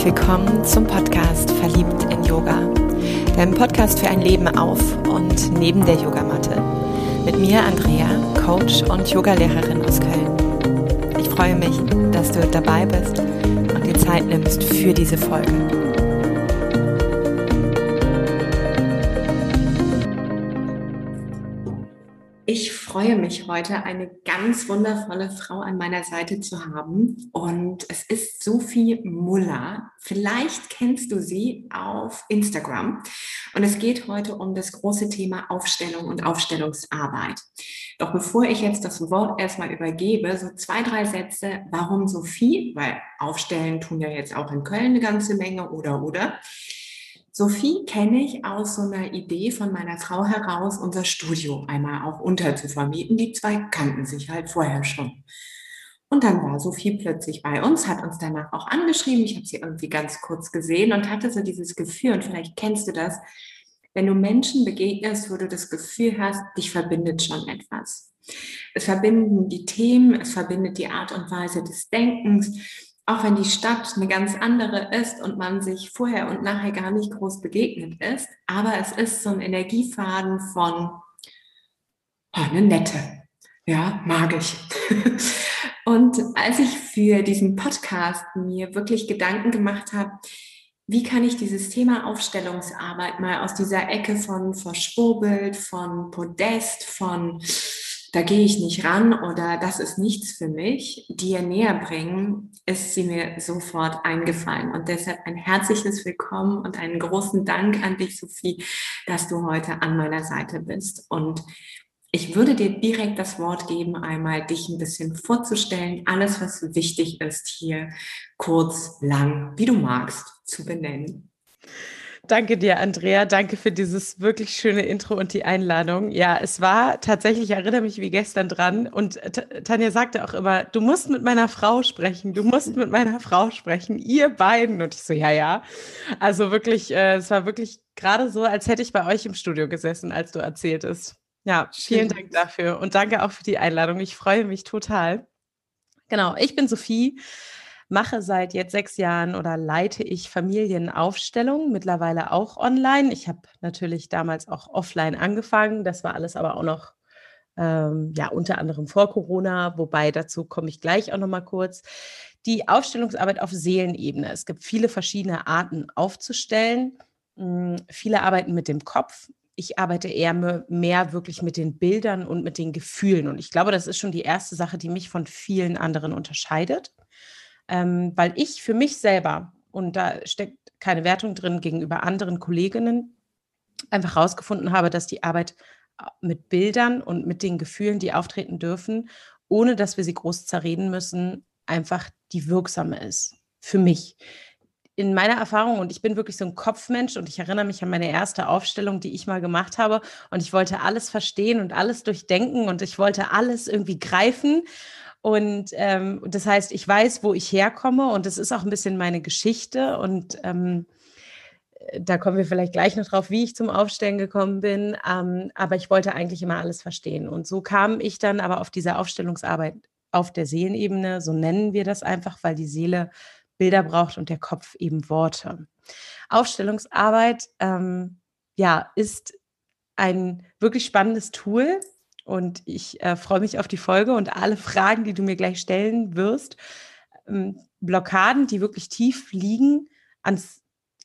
herzlich willkommen zum Podcast Verliebt in Yoga, deinem Podcast für ein Leben auf und neben der Yogamatte. Mit mir Andrea, Coach und Yogalehrerin aus Köln. Ich freue mich, dass du dabei bist und dir Zeit nimmst für diese Folge. freue mich heute, eine ganz wundervolle Frau an meiner Seite zu haben. Und es ist Sophie Muller. Vielleicht kennst du sie auf Instagram. Und es geht heute um das große Thema Aufstellung und Aufstellungsarbeit. Doch bevor ich jetzt das Wort erstmal übergebe, so zwei, drei Sätze, warum Sophie? Weil Aufstellen tun ja jetzt auch in Köln eine ganze Menge oder oder. Sophie kenne ich aus so einer Idee von meiner Frau heraus, unser Studio einmal auch unterzuvermieten. Die zwei kannten sich halt vorher schon. Und dann war Sophie plötzlich bei uns, hat uns danach auch angeschrieben. Ich habe sie irgendwie ganz kurz gesehen und hatte so dieses Gefühl, und vielleicht kennst du das, wenn du Menschen begegnest, wo du das Gefühl hast, dich verbindet schon etwas. Es verbinden die Themen, es verbindet die Art und Weise des Denkens auch wenn die Stadt eine ganz andere ist und man sich vorher und nachher gar nicht groß begegnet ist, aber es ist so ein Energiefaden von oh, eine nette, ja, mag ich. und als ich für diesen Podcast mir wirklich Gedanken gemacht habe, wie kann ich dieses Thema Aufstellungsarbeit mal aus dieser Ecke von Verschwurbelt, von Podest, von da gehe ich nicht ran oder das ist nichts für mich, dir näher bringen, ist sie mir sofort eingefallen. Und deshalb ein herzliches Willkommen und einen großen Dank an dich, Sophie, dass du heute an meiner Seite bist. Und ich würde dir direkt das Wort geben, einmal dich ein bisschen vorzustellen, alles, was wichtig ist, hier kurz, lang, wie du magst, zu benennen. Danke dir, Andrea. Danke für dieses wirklich schöne Intro und die Einladung. Ja, es war tatsächlich, ich erinnere mich wie gestern dran. Und Tanja sagte auch immer, du musst mit meiner Frau sprechen. Du musst mit meiner Frau sprechen. Ihr beiden. Und ich so, ja, ja. Also wirklich, äh, es war wirklich gerade so, als hätte ich bei euch im Studio gesessen, als du erzähltest. Ja, vielen Schön. Dank dafür. Und danke auch für die Einladung. Ich freue mich total. Genau, ich bin Sophie mache seit jetzt sechs Jahren oder leite ich Familienaufstellungen, mittlerweile auch online. Ich habe natürlich damals auch offline angefangen. Das war alles aber auch noch, ähm, ja, unter anderem vor Corona, wobei dazu komme ich gleich auch noch mal kurz. Die Aufstellungsarbeit auf Seelenebene. Es gibt viele verschiedene Arten aufzustellen. Hm, viele arbeiten mit dem Kopf, ich arbeite eher mehr wirklich mit den Bildern und mit den Gefühlen. Und ich glaube, das ist schon die erste Sache, die mich von vielen anderen unterscheidet ähm, weil ich für mich selber, und da steckt keine Wertung drin gegenüber anderen Kolleginnen, einfach herausgefunden habe, dass die Arbeit äh, mit Bildern und mit den Gefühlen, die auftreten dürfen, ohne dass wir sie groß zerreden müssen, einfach die wirksame ist. Für mich. In meiner Erfahrung, und ich bin wirklich so ein Kopfmensch und ich erinnere mich an meine erste Aufstellung, die ich mal gemacht habe, und ich wollte alles verstehen und alles durchdenken und ich wollte alles irgendwie greifen. Und ähm, das heißt, ich weiß, wo ich herkomme und das ist auch ein bisschen meine Geschichte. Und ähm, da kommen wir vielleicht gleich noch drauf, wie ich zum Aufstellen gekommen bin. Ähm, aber ich wollte eigentlich immer alles verstehen. Und so kam ich dann aber auf diese Aufstellungsarbeit auf der Seelenebene, so nennen wir das einfach, weil die Seele Bilder braucht und der Kopf eben Worte. Aufstellungsarbeit, ähm, ja, ist ein wirklich spannendes Tool, und ich äh, freue mich auf die Folge und alle Fragen, die du mir gleich stellen wirst. Ähm, Blockaden, die wirklich tief liegen, ans,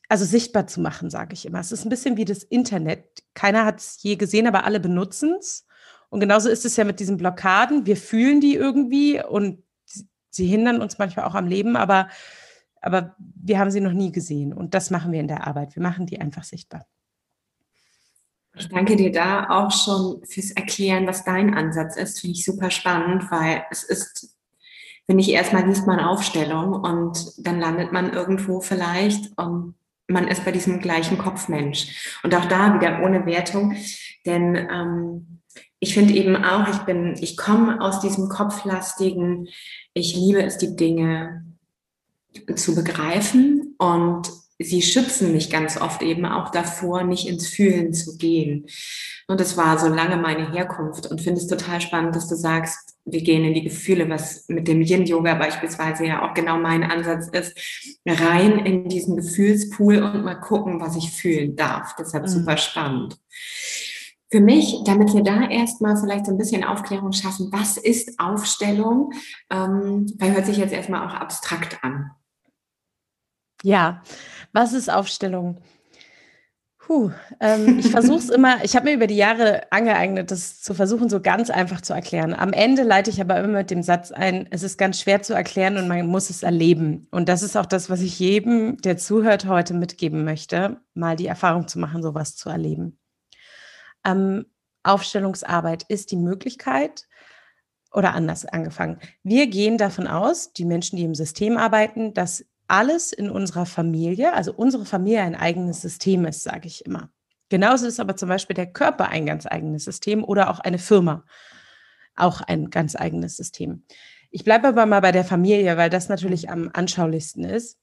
also sichtbar zu machen, sage ich immer. Es ist ein bisschen wie das Internet. Keiner hat es je gesehen, aber alle benutzen es. Und genauso ist es ja mit diesen Blockaden. Wir fühlen die irgendwie und sie hindern uns manchmal auch am Leben, aber, aber wir haben sie noch nie gesehen. Und das machen wir in der Arbeit. Wir machen die einfach sichtbar. Ich danke dir da auch schon fürs Erklären, was dein Ansatz ist. Finde ich super spannend, weil es ist, wenn ich erstmal liest man Aufstellung und dann landet man irgendwo vielleicht und man ist bei diesem gleichen Kopfmensch. Und auch da wieder ohne Wertung, denn ähm, ich finde eben auch, ich bin, ich komme aus diesem kopflastigen, ich liebe es, die Dinge zu begreifen und sie schützen mich ganz oft eben auch davor, nicht ins Fühlen zu gehen. Und das war so lange meine Herkunft und finde es total spannend, dass du sagst, wir gehen in die Gefühle, was mit dem Yin-Yoga beispielsweise ja auch genau mein Ansatz ist, rein in diesen Gefühlspool und mal gucken, was ich fühlen darf. Deshalb mhm. super spannend. Für mich, damit wir da erstmal vielleicht so ein bisschen Aufklärung schaffen, was ist Aufstellung? Ähm, weil hört sich jetzt erstmal auch abstrakt an. Ja, was ist Aufstellung? Puh, ähm, ich versuche es immer, ich habe mir über die Jahre angeeignet, das zu versuchen, so ganz einfach zu erklären. Am Ende leite ich aber immer mit dem Satz ein, es ist ganz schwer zu erklären und man muss es erleben. Und das ist auch das, was ich jedem, der zuhört, heute mitgeben möchte, mal die Erfahrung zu machen, sowas zu erleben. Ähm, Aufstellungsarbeit ist die Möglichkeit, oder anders angefangen. Wir gehen davon aus, die Menschen, die im System arbeiten, dass alles in unserer Familie, also unsere Familie ein eigenes System ist, sage ich immer. Genauso ist aber zum Beispiel der Körper ein ganz eigenes System oder auch eine Firma auch ein ganz eigenes System. Ich bleibe aber mal bei der Familie, weil das natürlich am anschaulichsten ist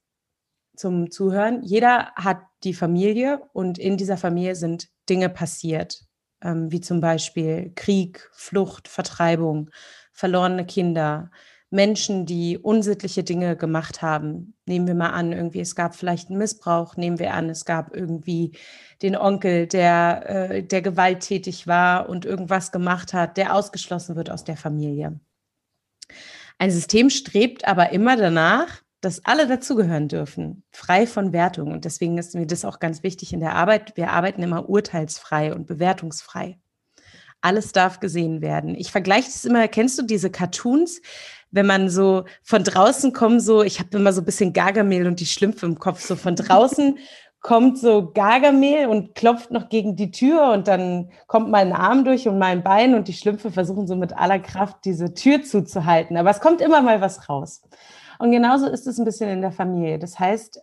zum Zuhören. Jeder hat die Familie und in dieser Familie sind Dinge passiert, ähm, wie zum Beispiel Krieg, Flucht, Vertreibung, verlorene Kinder, Menschen, die unsittliche Dinge gemacht haben. Nehmen wir mal an, irgendwie es gab vielleicht einen Missbrauch, nehmen wir an, es gab irgendwie den Onkel, der, äh, der gewalttätig war und irgendwas gemacht hat, der ausgeschlossen wird aus der Familie. Ein System strebt aber immer danach, dass alle dazugehören dürfen, frei von Wertung. Und deswegen ist mir das auch ganz wichtig in der Arbeit. Wir arbeiten immer urteilsfrei und bewertungsfrei. Alles darf gesehen werden. Ich vergleiche das immer, kennst du diese Cartoons, wenn man so von draußen kommt, so, ich habe immer so ein bisschen Gargamel und die Schlümpfe im Kopf, so von draußen kommt so Gargamel und klopft noch gegen die Tür und dann kommt mein Arm durch und mein Bein und die Schlümpfe versuchen so mit aller Kraft diese Tür zuzuhalten. Aber es kommt immer mal was raus. Und genauso ist es ein bisschen in der Familie. Das heißt,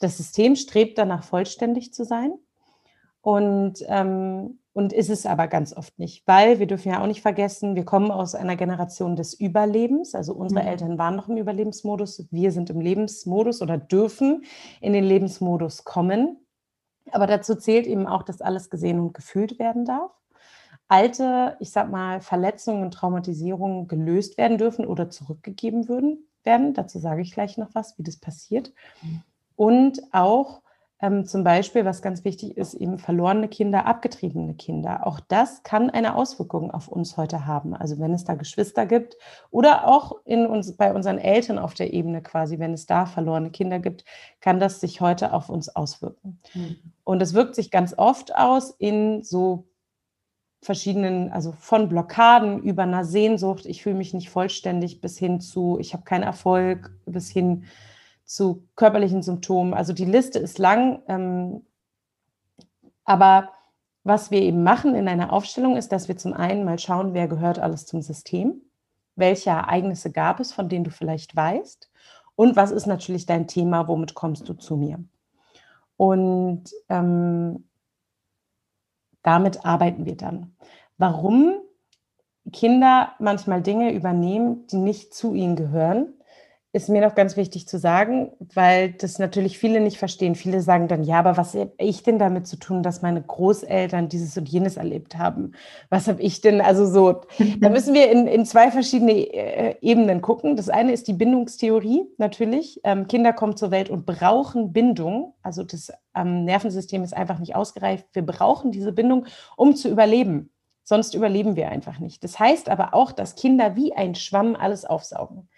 das System strebt danach, vollständig zu sein. Und ähm, und ist es aber ganz oft nicht, weil wir dürfen ja auch nicht vergessen, wir kommen aus einer Generation des Überlebens. Also unsere mhm. Eltern waren noch im Überlebensmodus, wir sind im Lebensmodus oder dürfen in den Lebensmodus kommen. Aber dazu zählt eben auch, dass alles gesehen und gefühlt werden darf. Alte, ich sag mal, Verletzungen und Traumatisierungen gelöst werden dürfen oder zurückgegeben würden, werden. Dazu sage ich gleich noch was, wie das passiert. Mhm. Und auch ähm, zum Beispiel, was ganz wichtig ist, eben verlorene Kinder, abgetriebene Kinder. Auch das kann eine Auswirkung auf uns heute haben. Also wenn es da Geschwister gibt oder auch in uns, bei unseren Eltern auf der Ebene quasi, wenn es da verlorene Kinder gibt, kann das sich heute auf uns auswirken. Mhm. Und es wirkt sich ganz oft aus in so verschiedenen, also von Blockaden über einer Sehnsucht, ich fühle mich nicht vollständig, bis hin zu, ich habe keinen Erfolg, bis hin zu körperlichen Symptomen. Also die Liste ist lang. Ähm, aber was wir eben machen in einer Aufstellung ist, dass wir zum einen mal schauen, wer gehört alles zum System, welche Ereignisse gab es, von denen du vielleicht weißt und was ist natürlich dein Thema, womit kommst du zu mir. Und ähm, damit arbeiten wir dann. Warum Kinder manchmal Dinge übernehmen, die nicht zu ihnen gehören, ist mir noch ganz wichtig zu sagen, weil das natürlich viele nicht verstehen. Viele sagen dann, ja, aber was habe ich denn damit zu tun, dass meine Großeltern dieses und jenes erlebt haben? Was habe ich denn, also so, da müssen wir in, in zwei verschiedene äh, Ebenen gucken. Das eine ist die Bindungstheorie natürlich. Ähm, Kinder kommen zur Welt und brauchen Bindung. Also das ähm, Nervensystem ist einfach nicht ausgereift. Wir brauchen diese Bindung, um zu überleben. Sonst überleben wir einfach nicht. Das heißt aber auch, dass Kinder wie ein Schwamm alles aufsaugen.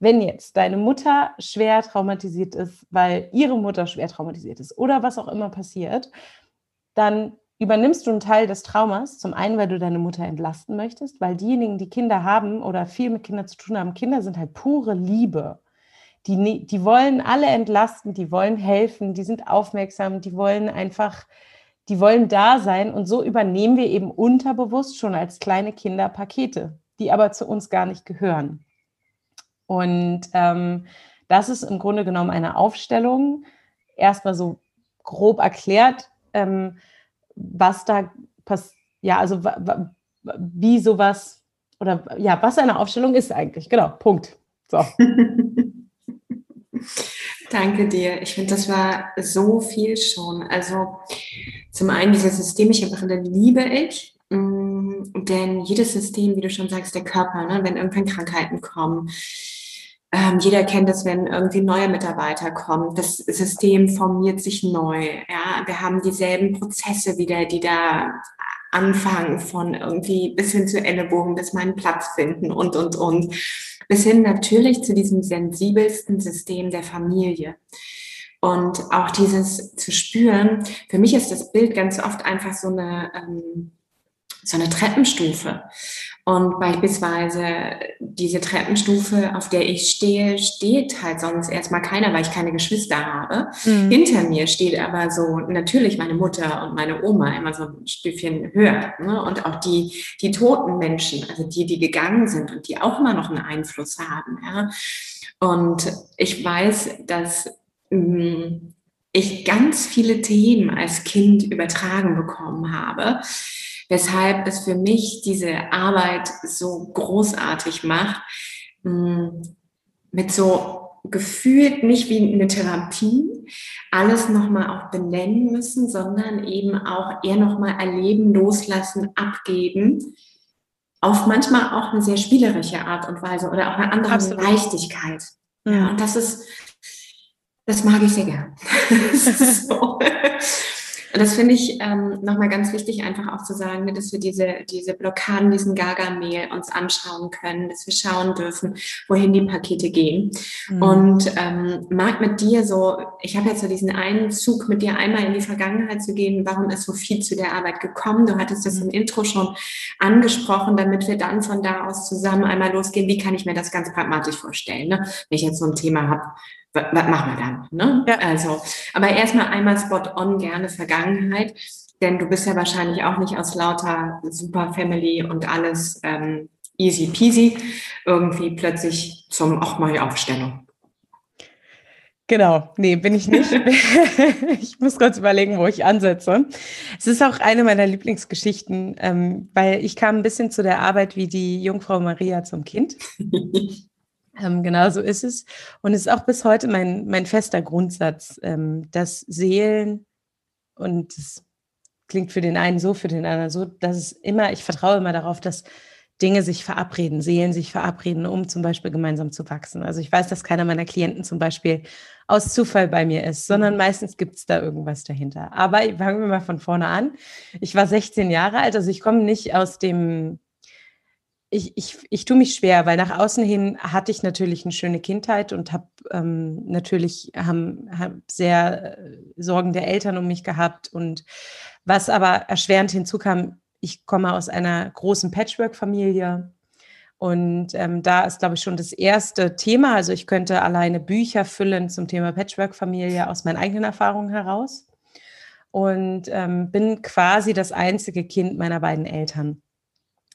Wenn jetzt deine Mutter schwer traumatisiert ist, weil ihre Mutter schwer traumatisiert ist oder was auch immer passiert, dann übernimmst du einen Teil des Traumas. Zum einen, weil du deine Mutter entlasten möchtest, weil diejenigen, die Kinder haben oder viel mit Kindern zu tun haben, Kinder sind halt pure Liebe. Die, die wollen alle entlasten, die wollen helfen, die sind aufmerksam, die wollen einfach die wollen da sein und so übernehmen wir eben unterbewusst schon als kleine Kinder Pakete, die aber zu uns gar nicht gehören. Und ähm, das ist im Grunde genommen eine Aufstellung, erstmal so grob erklärt, ähm, was da passiert, ja, also wie sowas oder ja, was eine Aufstellung ist eigentlich. Genau, Punkt. So. Danke dir. Ich finde, das war so viel schon. Also zum einen diese systemische Brille liebe ich, mm, denn jedes System, wie du schon sagst, der Körper, ne, wenn irgendwann Krankheiten kommen, ähm, jeder kennt es, wenn irgendwie neue Mitarbeiter kommen. Das System formiert sich neu. Ja, wir haben dieselben Prozesse wieder, die da anfangen von irgendwie bis hin zu Ellenbogen, bis meinen Platz finden und, und, und bis hin natürlich zu diesem sensibelsten System der Familie. Und auch dieses zu spüren, für mich ist das Bild ganz oft einfach so eine, ähm, so eine Treppenstufe. Und beispielsweise diese Treppenstufe, auf der ich stehe, steht halt sonst erstmal keiner, weil ich keine Geschwister habe. Mhm. Hinter mir steht aber so natürlich meine Mutter und meine Oma immer so ein Stückchen höher. Ne? Und auch die, die toten Menschen, also die, die gegangen sind und die auch immer noch einen Einfluss haben. Ja? Und ich weiß, dass mh, mm, ich ganz viele Themen als Kind übertragen bekommen habe weshalb es für mich diese Arbeit so großartig macht, hm, mit so gefühlt nicht wie eine Therapie alles nochmal auch benennen müssen, sondern eben auch eher nochmal erleben, loslassen, abgeben. Auf manchmal auch eine sehr spielerische Art und Weise oder auch eine andere Absolut. Leichtigkeit. Ja, mhm. und das ist, das mag ich sehr gern. so. Und das finde ich ähm, nochmal ganz wichtig, einfach auch zu sagen, ne, dass wir diese, diese Blockaden, diesen Gaga-Mail uns anschauen können, dass wir schauen dürfen, wohin die Pakete gehen. Mhm. Und ähm, mag mit dir so, ich habe jetzt so diesen einen Zug mit dir einmal in die Vergangenheit zu gehen, warum ist so viel zu der Arbeit gekommen? Du hattest das im Intro schon angesprochen, damit wir dann von da aus zusammen einmal losgehen, wie kann ich mir das ganz pragmatisch vorstellen, ne? wenn ich jetzt so ein Thema habe, was machen wir dann? Ne? Ja. Also, aber erstmal einmal spot on gerne Vergangenheit, denn du bist ja wahrscheinlich auch nicht aus lauter Super Family und alles ähm, easy peasy irgendwie plötzlich zum auch mal Aufstellung. Genau, nee, bin ich nicht. ich muss kurz überlegen, wo ich ansetze. Es ist auch eine meiner Lieblingsgeschichten, ähm, weil ich kam ein bisschen zu der Arbeit wie die Jungfrau Maria zum Kind. Ähm, genau so ist es. Und es ist auch bis heute mein, mein fester Grundsatz, ähm, dass Seelen, und es klingt für den einen so, für den anderen so, dass es immer, ich vertraue immer darauf, dass Dinge sich verabreden, Seelen sich verabreden, um zum Beispiel gemeinsam zu wachsen. Also ich weiß, dass keiner meiner Klienten zum Beispiel aus Zufall bei mir ist, sondern mhm. meistens gibt es da irgendwas dahinter. Aber fangen wir mal von vorne an. Ich war 16 Jahre alt, also ich komme nicht aus dem ich, ich, ich tue mich schwer, weil nach außen hin hatte ich natürlich eine schöne Kindheit und habe ähm, natürlich haben, hab sehr äh, Sorgen der Eltern um mich gehabt. Und was aber erschwerend hinzukam, ich komme aus einer großen Patchwork-Familie. Und ähm, da ist, glaube ich, schon das erste Thema. Also ich könnte alleine Bücher füllen zum Thema Patchwork-Familie aus meinen eigenen Erfahrungen heraus. Und ähm, bin quasi das einzige Kind meiner beiden Eltern.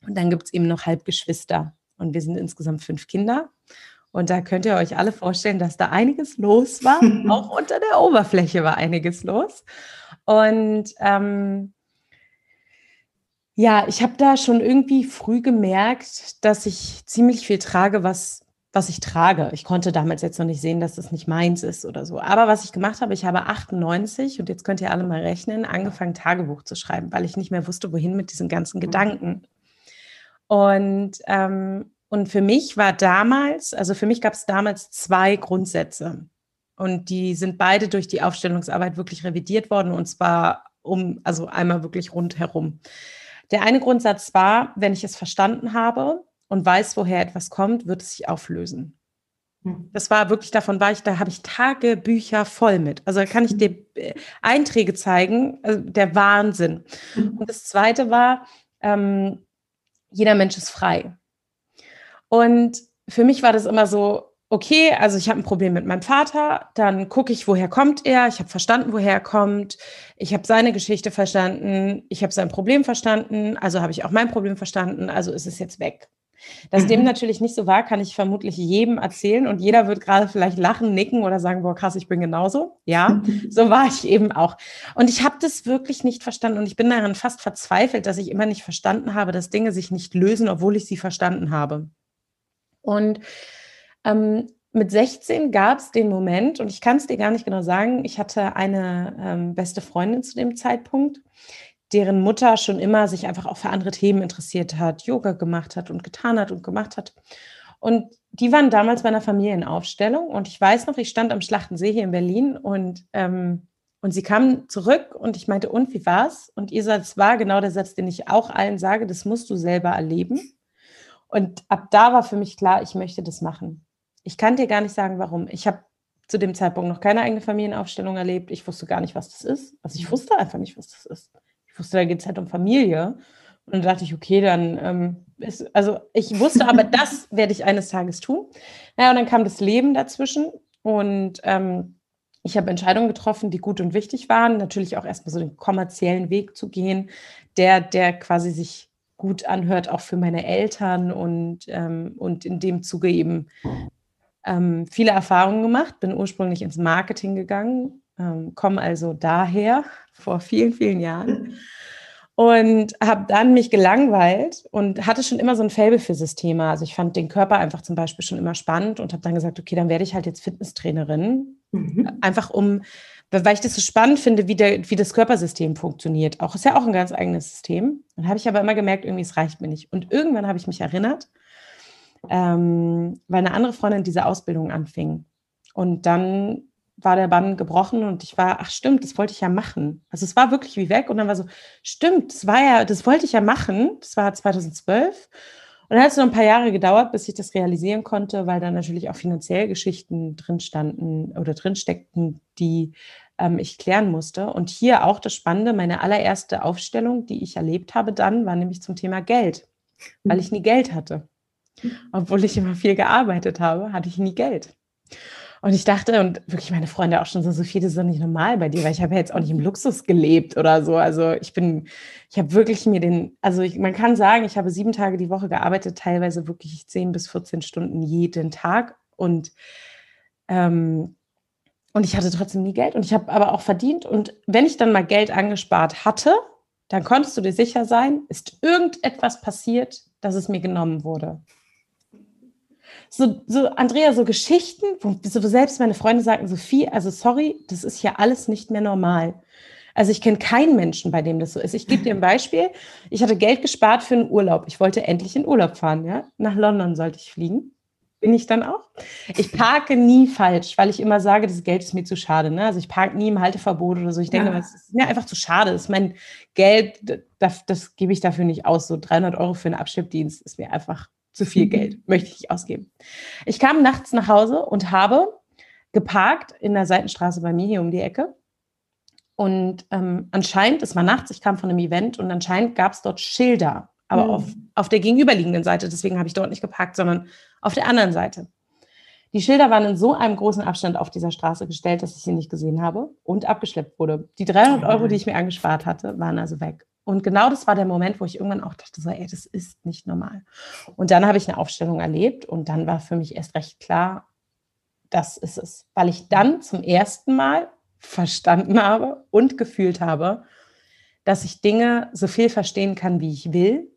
Und dann gibt es eben noch Halbgeschwister. Und wir sind insgesamt fünf Kinder. Und da könnt ihr euch alle vorstellen, dass da einiges los war. Auch unter der Oberfläche war einiges los. Und ähm, ja, ich habe da schon irgendwie früh gemerkt, dass ich ziemlich viel trage, was, was ich trage. Ich konnte damals jetzt noch nicht sehen, dass das nicht meins ist oder so. Aber was ich gemacht habe, ich habe 98 und jetzt könnt ihr alle mal rechnen, angefangen Tagebuch zu schreiben, weil ich nicht mehr wusste, wohin mit diesen ganzen mhm. Gedanken. Und, ähm, und für mich war damals, also für mich gab es damals zwei Grundsätze. Und die sind beide durch die Aufstellungsarbeit wirklich revidiert worden und zwar um, also einmal wirklich rundherum. Der eine Grundsatz war, wenn ich es verstanden habe und weiß, woher etwas kommt, wird es sich auflösen. Hm. Das war wirklich, davon war ich, da habe ich Tagebücher voll mit. Also da kann ich dir äh, Einträge zeigen, also der Wahnsinn. Hm. Und das zweite war, ähm, jeder Mensch ist frei. Und für mich war das immer so, okay, also ich habe ein Problem mit meinem Vater, dann gucke ich, woher kommt er, ich habe verstanden, woher er kommt, ich habe seine Geschichte verstanden, ich habe sein Problem verstanden, also habe ich auch mein Problem verstanden, also ist es jetzt weg. Dass mhm. dem natürlich nicht so war, kann ich vermutlich jedem erzählen und jeder wird gerade vielleicht lachen, nicken oder sagen, boah, krass, ich bin genauso. Ja, so war ich eben auch. Und ich habe das wirklich nicht verstanden und ich bin daran fast verzweifelt, dass ich immer nicht verstanden habe, dass Dinge sich nicht lösen, obwohl ich sie verstanden habe. Und ähm, mit 16 gab es den Moment, und ich kann es dir gar nicht genau sagen, ich hatte eine ähm, beste Freundin zu dem Zeitpunkt, deren Mutter schon immer sich einfach auch für andere Themen interessiert hat, Yoga gemacht hat und getan hat und gemacht hat. Und die waren damals bei einer Familienaufstellung und ich weiß noch, ich stand am Schlachtensee hier in Berlin und, ähm, und sie kam zurück und ich meinte, und wie war's? Und ihr Satz war genau der Satz, den ich auch allen sage, das musst du selber erleben. Und ab da war für mich klar, ich möchte das machen. Ich kann dir gar nicht sagen, warum. Ich habe zu dem Zeitpunkt noch keine eigene Familienaufstellung erlebt. Ich wusste gar nicht, was das ist. Also ich wusste einfach nicht, was das ist. Ich wusste, da geht es halt um Familie. Und dann dachte ich, okay, dann ähm, ist, also ich wusste aber, das werde ich eines Tages tun. Naja, und dann kam das Leben dazwischen und ähm, ich habe Entscheidungen getroffen, die gut und wichtig waren. Natürlich auch erstmal so den kommerziellen Weg zu gehen, der, der quasi sich gut anhört, auch für meine Eltern und, ähm, und in dem Zuge eben ähm, viele Erfahrungen gemacht, bin ursprünglich ins Marketing gegangen, ähm, komme also daher vor vielen, vielen Jahren und habe dann mich gelangweilt und hatte schon immer so ein Faible für Systeme. Also ich fand den Körper einfach zum Beispiel schon immer spannend und habe dann gesagt, okay, dann werde ich halt jetzt Fitnesstrainerin, mhm. einfach um, weil ich das so spannend finde, wie, der, wie das Körpersystem funktioniert. Auch ist ja auch ein ganz eigenes System. Dann habe ich aber immer gemerkt, irgendwie es reicht mir nicht. Und irgendwann habe ich mich erinnert, ähm, weil eine andere Freundin diese Ausbildung anfing. Und dann war der Bann gebrochen und ich war, ach stimmt, das wollte ich ja machen. Also es war wirklich wie weg und dann war so, stimmt, das war ja, das wollte ich ja machen. Das war 2012. Und dann hat es noch ein paar Jahre gedauert, bis ich das realisieren konnte, weil dann natürlich auch finanziell Geschichten drin standen oder drin steckten, die ähm, ich klären musste. Und hier auch das Spannende, meine allererste Aufstellung, die ich erlebt habe dann, war nämlich zum Thema Geld, weil ich nie Geld hatte. Obwohl ich immer viel gearbeitet habe, hatte ich nie Geld. Und ich dachte, und wirklich meine Freunde auch schon so, Sophie, das ist doch nicht normal bei dir, weil ich habe ja jetzt auch nicht im Luxus gelebt oder so. Also ich bin, ich habe wirklich mir den, also ich, man kann sagen, ich habe sieben Tage die Woche gearbeitet, teilweise wirklich zehn bis 14 Stunden jeden Tag. Und, ähm, und ich hatte trotzdem nie Geld und ich habe aber auch verdient. Und wenn ich dann mal Geld angespart hatte, dann konntest du dir sicher sein, ist irgendetwas passiert, dass es mir genommen wurde so, so, Andrea, so Geschichten, wo selbst meine Freunde sagen, Sophie, also sorry, das ist ja alles nicht mehr normal. Also ich kenne keinen Menschen, bei dem das so ist. Ich gebe dir ein Beispiel. Ich hatte Geld gespart für einen Urlaub. Ich wollte endlich in Urlaub fahren, ja. Nach London sollte ich fliegen. Bin ich dann auch. Ich parke nie falsch, weil ich immer sage, das Geld ist mir zu schade. Ne? Also ich parke nie im Halteverbot oder so. Ich denke, ja. das ist mir einfach zu schade. Das ist mein Geld, das, das gebe ich dafür nicht aus. So 300 Euro für einen Abschleppdienst ist mir einfach zu viel Geld möchte ich nicht ausgeben. Ich kam nachts nach Hause und habe geparkt in der Seitenstraße bei mir hier um die Ecke. Und ähm, anscheinend, es war nachts, ich kam von einem Event und anscheinend gab es dort Schilder, aber mhm. auf, auf der gegenüberliegenden Seite. Deswegen habe ich dort nicht geparkt, sondern auf der anderen Seite. Die Schilder waren in so einem großen Abstand auf dieser Straße gestellt, dass ich sie nicht gesehen habe und abgeschleppt wurde. Die 300 Euro, die ich mir angespart hatte, waren also weg. Und genau das war der Moment, wo ich irgendwann auch dachte, so, ey, das ist nicht normal. Und dann habe ich eine Aufstellung erlebt und dann war für mich erst recht klar, das ist es. Weil ich dann zum ersten Mal verstanden habe und gefühlt habe, dass ich Dinge so viel verstehen kann, wie ich will,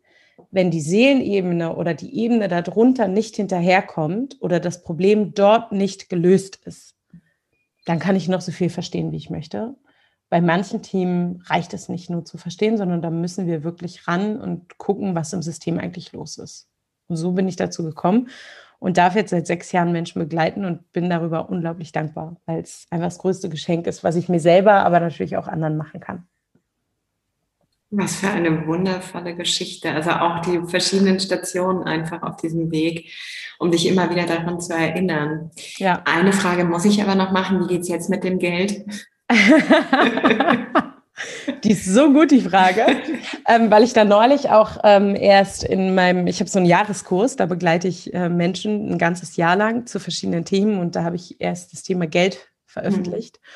wenn die Seelenebene oder die Ebene darunter nicht hinterherkommt oder das Problem dort nicht gelöst ist, dann kann ich noch so viel verstehen, wie ich möchte bei manchen Themen reicht es nicht nur zu verstehen, sondern da müssen wir wirklich ran und gucken, was im System eigentlich los ist. Und so bin ich dazu gekommen und darf jetzt seit sechs Jahren Menschen begleiten und bin darüber unglaublich dankbar, weil es einfach das größte Geschenk ist, was ich mir selber, aber natürlich auch anderen machen kann. Was für eine wundervolle Geschichte. Also auch die verschiedenen Stationen einfach auf diesem Weg, um dich immer wieder daran zu erinnern. Ja. Eine Frage muss ich aber noch machen. Wie geht es jetzt mit dem Geld? die ist so gut, die Frage, ähm, weil ich da neulich auch ähm, erst in meinem, ich habe so einen Jahreskurs, da begleite ich äh, Menschen ein ganzes Jahr lang zu verschiedenen Themen und da habe ich erst das Thema Geld veröffentlicht. Mhm.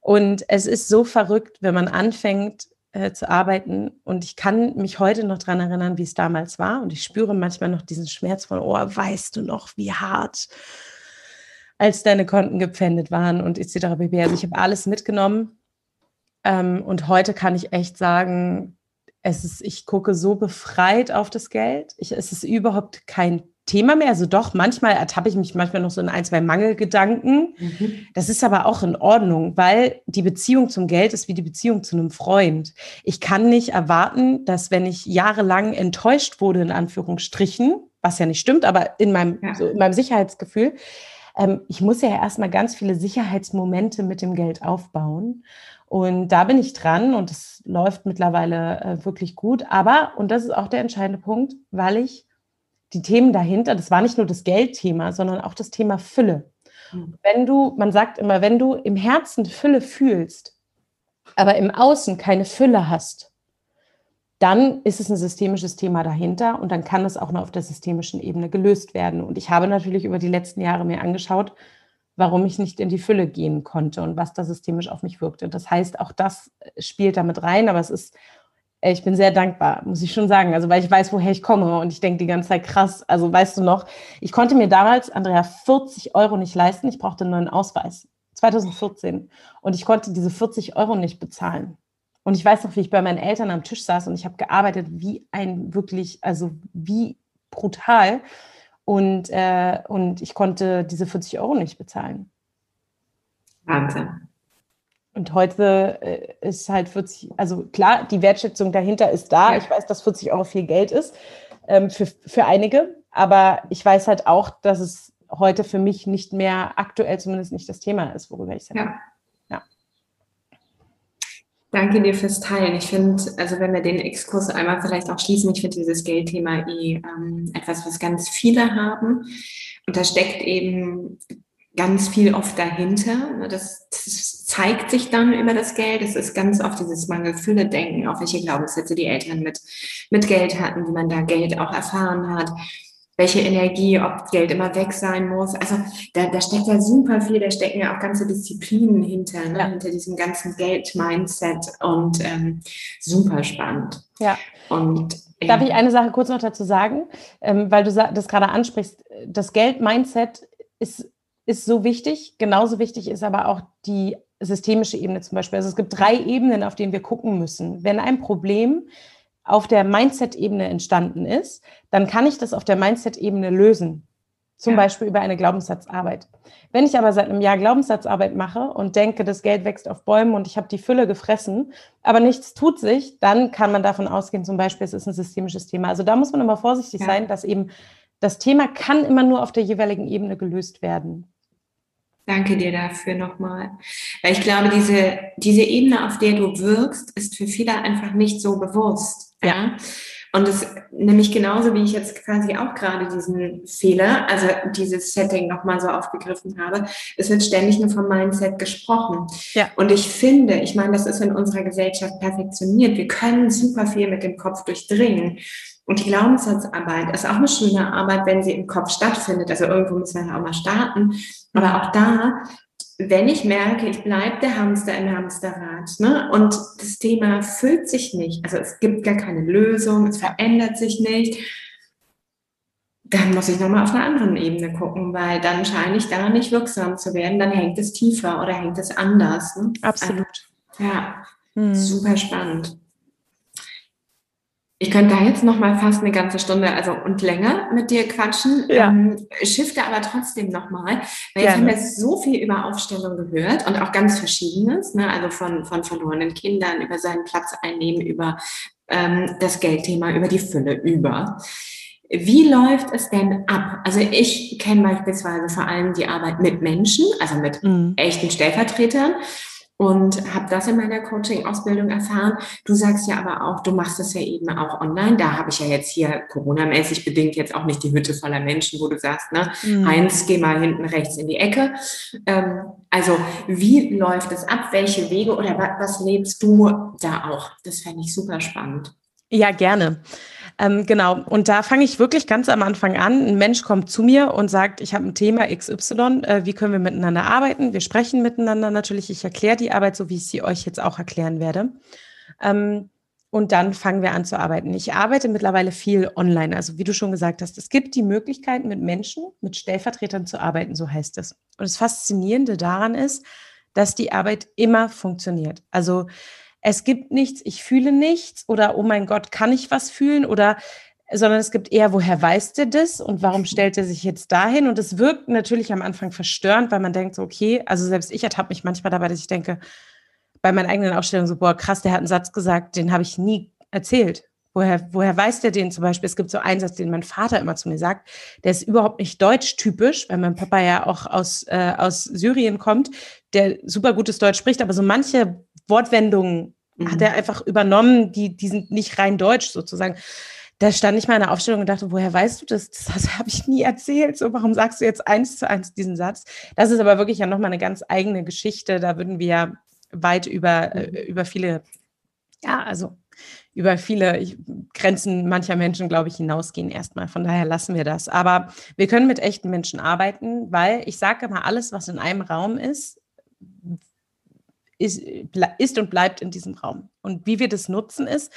Und es ist so verrückt, wenn man anfängt äh, zu arbeiten und ich kann mich heute noch daran erinnern, wie es damals war und ich spüre manchmal noch diesen Schmerz von, oh, weißt du noch, wie hart als deine Konten gepfändet waren und etc. pp. Also ich habe alles mitgenommen. Ähm, und heute kann ich echt sagen, es ist, ich gucke so befreit auf das Geld. Ich, es ist überhaupt kein Thema mehr. Also doch, manchmal ertappe ich mich manchmal noch so in ein, zwei Mangelgedanken. Mhm. Das ist aber auch in Ordnung, weil die Beziehung zum Geld ist wie die Beziehung zu einem Freund. Ich kann nicht erwarten, dass wenn ich jahrelang enttäuscht wurde, in Anführungsstrichen, was ja nicht stimmt, aber in meinem, ja. so in meinem Sicherheitsgefühl, ähm, ich muss ja erstmal ganz viele Sicherheitsmomente mit dem Geld aufbauen. Und da bin ich dran und es läuft mittlerweile äh, wirklich gut. Aber, und das ist auch der entscheidende Punkt, weil ich die Themen dahinter, das war nicht nur das Geldthema, sondern auch das Thema Fülle. Mhm. Wenn du, man sagt immer, wenn du im Herzen Fülle fühlst, aber im Außen keine Fülle hast, dann ist es ein systemisches Thema dahinter und dann kann es auch noch auf der systemischen Ebene gelöst werden. Und ich habe natürlich über die letzten Jahre mir angeschaut, warum ich nicht in die Fülle gehen konnte und was da systemisch auf mich wirkte. Das heißt, auch das spielt damit rein, aber es ist, äh, ich bin sehr dankbar, muss ich schon sagen. Also, weil ich weiß, woher ich komme und ich denke die ganze Zeit krass. Also, weißt du noch, ich konnte mir damals, Andrea, 40 Euro nicht leisten. Ich brauchte einen neuen Ausweis. 2014. Und ich konnte diese 40 Euro nicht bezahlen. Und ich weiß noch, wie ich bei meinen Eltern am Tisch saß und ich habe gearbeitet wie ein wirklich, also wie brutal. Und, äh, und ich konnte diese 40 Euro nicht bezahlen. Wahnsinn. Und heute äh, ist halt 40, also klar, die Wertschätzung dahinter ist da. Ja. Ich weiß, dass 40 Euro viel Geld ist ähm, für, für einige, aber ich weiß halt auch, dass es heute für mich nicht mehr aktuell zumindest nicht das Thema ist, worüber ich sage. Ja. Danke dir fürs Teilen. Ich finde, also wenn wir den Exkurs einmal vielleicht auch schließen, ich finde dieses Geldthema eh ähm, etwas, was ganz viele haben. Und da steckt eben ganz viel oft dahinter. Ne, das, das zeigt sich dann über das Geld. Es ist ganz oft dieses Mangel-Fülle-Denken, auf welche Glaubenssätze die Eltern mit, mit Geld hatten, wie man da Geld auch erfahren hat welche Energie, ob Geld immer weg sein muss. Also da, da steckt ja super viel, da stecken ja auch ganze Disziplinen hinter, ne? ja. hinter diesem ganzen Geld-Mindset und ähm, super spannend. Ja. Und Darf ich eine Sache kurz noch dazu sagen, ähm, weil du das gerade ansprichst? Das Geld-Mindset ist, ist so wichtig. Genauso wichtig ist aber auch die systemische Ebene zum Beispiel. Also es gibt drei Ebenen, auf denen wir gucken müssen. Wenn ein Problem auf der Mindset-Ebene entstanden ist, dann kann ich das auf der Mindset-Ebene lösen. Zum ja. Beispiel über eine Glaubenssatzarbeit. Wenn ich aber seit einem Jahr Glaubenssatzarbeit mache und denke, das Geld wächst auf Bäumen und ich habe die Fülle gefressen, aber nichts tut sich, dann kann man davon ausgehen, zum Beispiel, es ist ein systemisches Thema. Also da muss man immer vorsichtig ja. sein, dass eben das Thema kann immer nur auf der jeweiligen Ebene gelöst werden. Danke dir dafür nochmal. Weil ich glaube, diese, diese Ebene, auf der du wirkst, ist für viele einfach nicht so bewusst. Ja. Und es nämlich genauso, wie ich jetzt quasi auch gerade diesen Fehler, also dieses Setting nochmal so aufgegriffen habe, es wird ständig nur vom Mindset gesprochen. Ja. Und ich finde, ich meine, das ist in unserer Gesellschaft perfektioniert. Wir können super viel mit dem Kopf durchdringen. Und die Glaubenssatzarbeit ist auch eine schöne Arbeit, wenn sie im Kopf stattfindet. Also irgendwo müssen wir ja auch mal starten. Aber auch da wenn ich merke, ich bleibe der Hamster im Hamsterrad ne, und das Thema füllt sich nicht, also es gibt gar keine Lösung, es verändert sich nicht, dann muss ich nochmal auf einer anderen Ebene gucken, weil dann scheine ich da nicht wirksam zu werden, dann hängt es tiefer oder hängt es anders. Ne? Absolut. Also, ja, hm. super spannend. Ich könnte da jetzt noch mal fast eine ganze Stunde, also und länger mit dir quatschen. Ja. Ähm, shifte aber trotzdem noch mal, weil jetzt haben wir so viel über Aufstellung gehört und auch ganz Verschiedenes, ne? also von, von verlorenen Kindern, über seinen Platz einnehmen, über ähm, das Geldthema, über die Fülle, über. Wie läuft es denn ab? Also ich kenne beispielsweise vor allem die Arbeit mit Menschen, also mit mhm. echten Stellvertretern und habe das in meiner Coaching-Ausbildung erfahren. Du sagst ja aber auch, du machst es ja eben auch online. Da habe ich ja jetzt hier Corona-mäßig bedingt jetzt auch nicht die Hütte voller Menschen, wo du sagst, ne, mhm. Heinz, geh mal hinten rechts in die Ecke. Ähm, also wie läuft es ab? Welche Wege oder was lebst du da auch? Das fände ich super spannend. Ja, gerne. Ähm, genau. Und da fange ich wirklich ganz am Anfang an. Ein Mensch kommt zu mir und sagt, ich habe ein Thema XY. Äh, wie können wir miteinander arbeiten? Wir sprechen miteinander natürlich. Ich erkläre die Arbeit, so wie ich sie euch jetzt auch erklären werde. Ähm, und dann fangen wir an zu arbeiten. Ich arbeite mittlerweile viel online. Also wie du schon gesagt hast, es gibt die Möglichkeit, mit Menschen, mit Stellvertretern zu arbeiten, so heißt es. Und das Faszinierende daran ist, dass die Arbeit immer funktioniert. Also es gibt nichts, ich fühle nichts oder oh mein Gott, kann ich was fühlen oder sondern es gibt eher, woher weiß der das und warum stellt er sich jetzt dahin? Und es wirkt natürlich am Anfang verstörend, weil man denkt, so, okay, also selbst ich ertappe mich manchmal dabei, dass ich denke, bei meinen eigenen Ausstellungen so, boah, krass, der hat einen Satz gesagt, den habe ich nie erzählt. Woher, woher weiß der den zum Beispiel? Es gibt so einen Satz, den mein Vater immer zu mir sagt, der ist überhaupt nicht deutsch-typisch, weil mein Papa ja auch aus, äh, aus Syrien kommt, der super gutes Deutsch spricht, aber so manche Wortwendungen mhm. hat er einfach übernommen, die, die sind nicht rein deutsch sozusagen. Da stand ich mal in der Aufstellung und dachte, woher weißt du das? Das, das habe ich nie erzählt. So, warum sagst du jetzt eins zu eins diesen Satz? Das ist aber wirklich ja nochmal eine ganz eigene Geschichte. Da würden wir weit über, äh, mhm. über viele, ja, also über viele Grenzen mancher Menschen, glaube ich, hinausgehen erstmal. Von daher lassen wir das. Aber wir können mit echten Menschen arbeiten, weil ich sage immer, alles, was in einem Raum ist, ist, ist und bleibt in diesem Raum. Und wie wir das nutzen ist,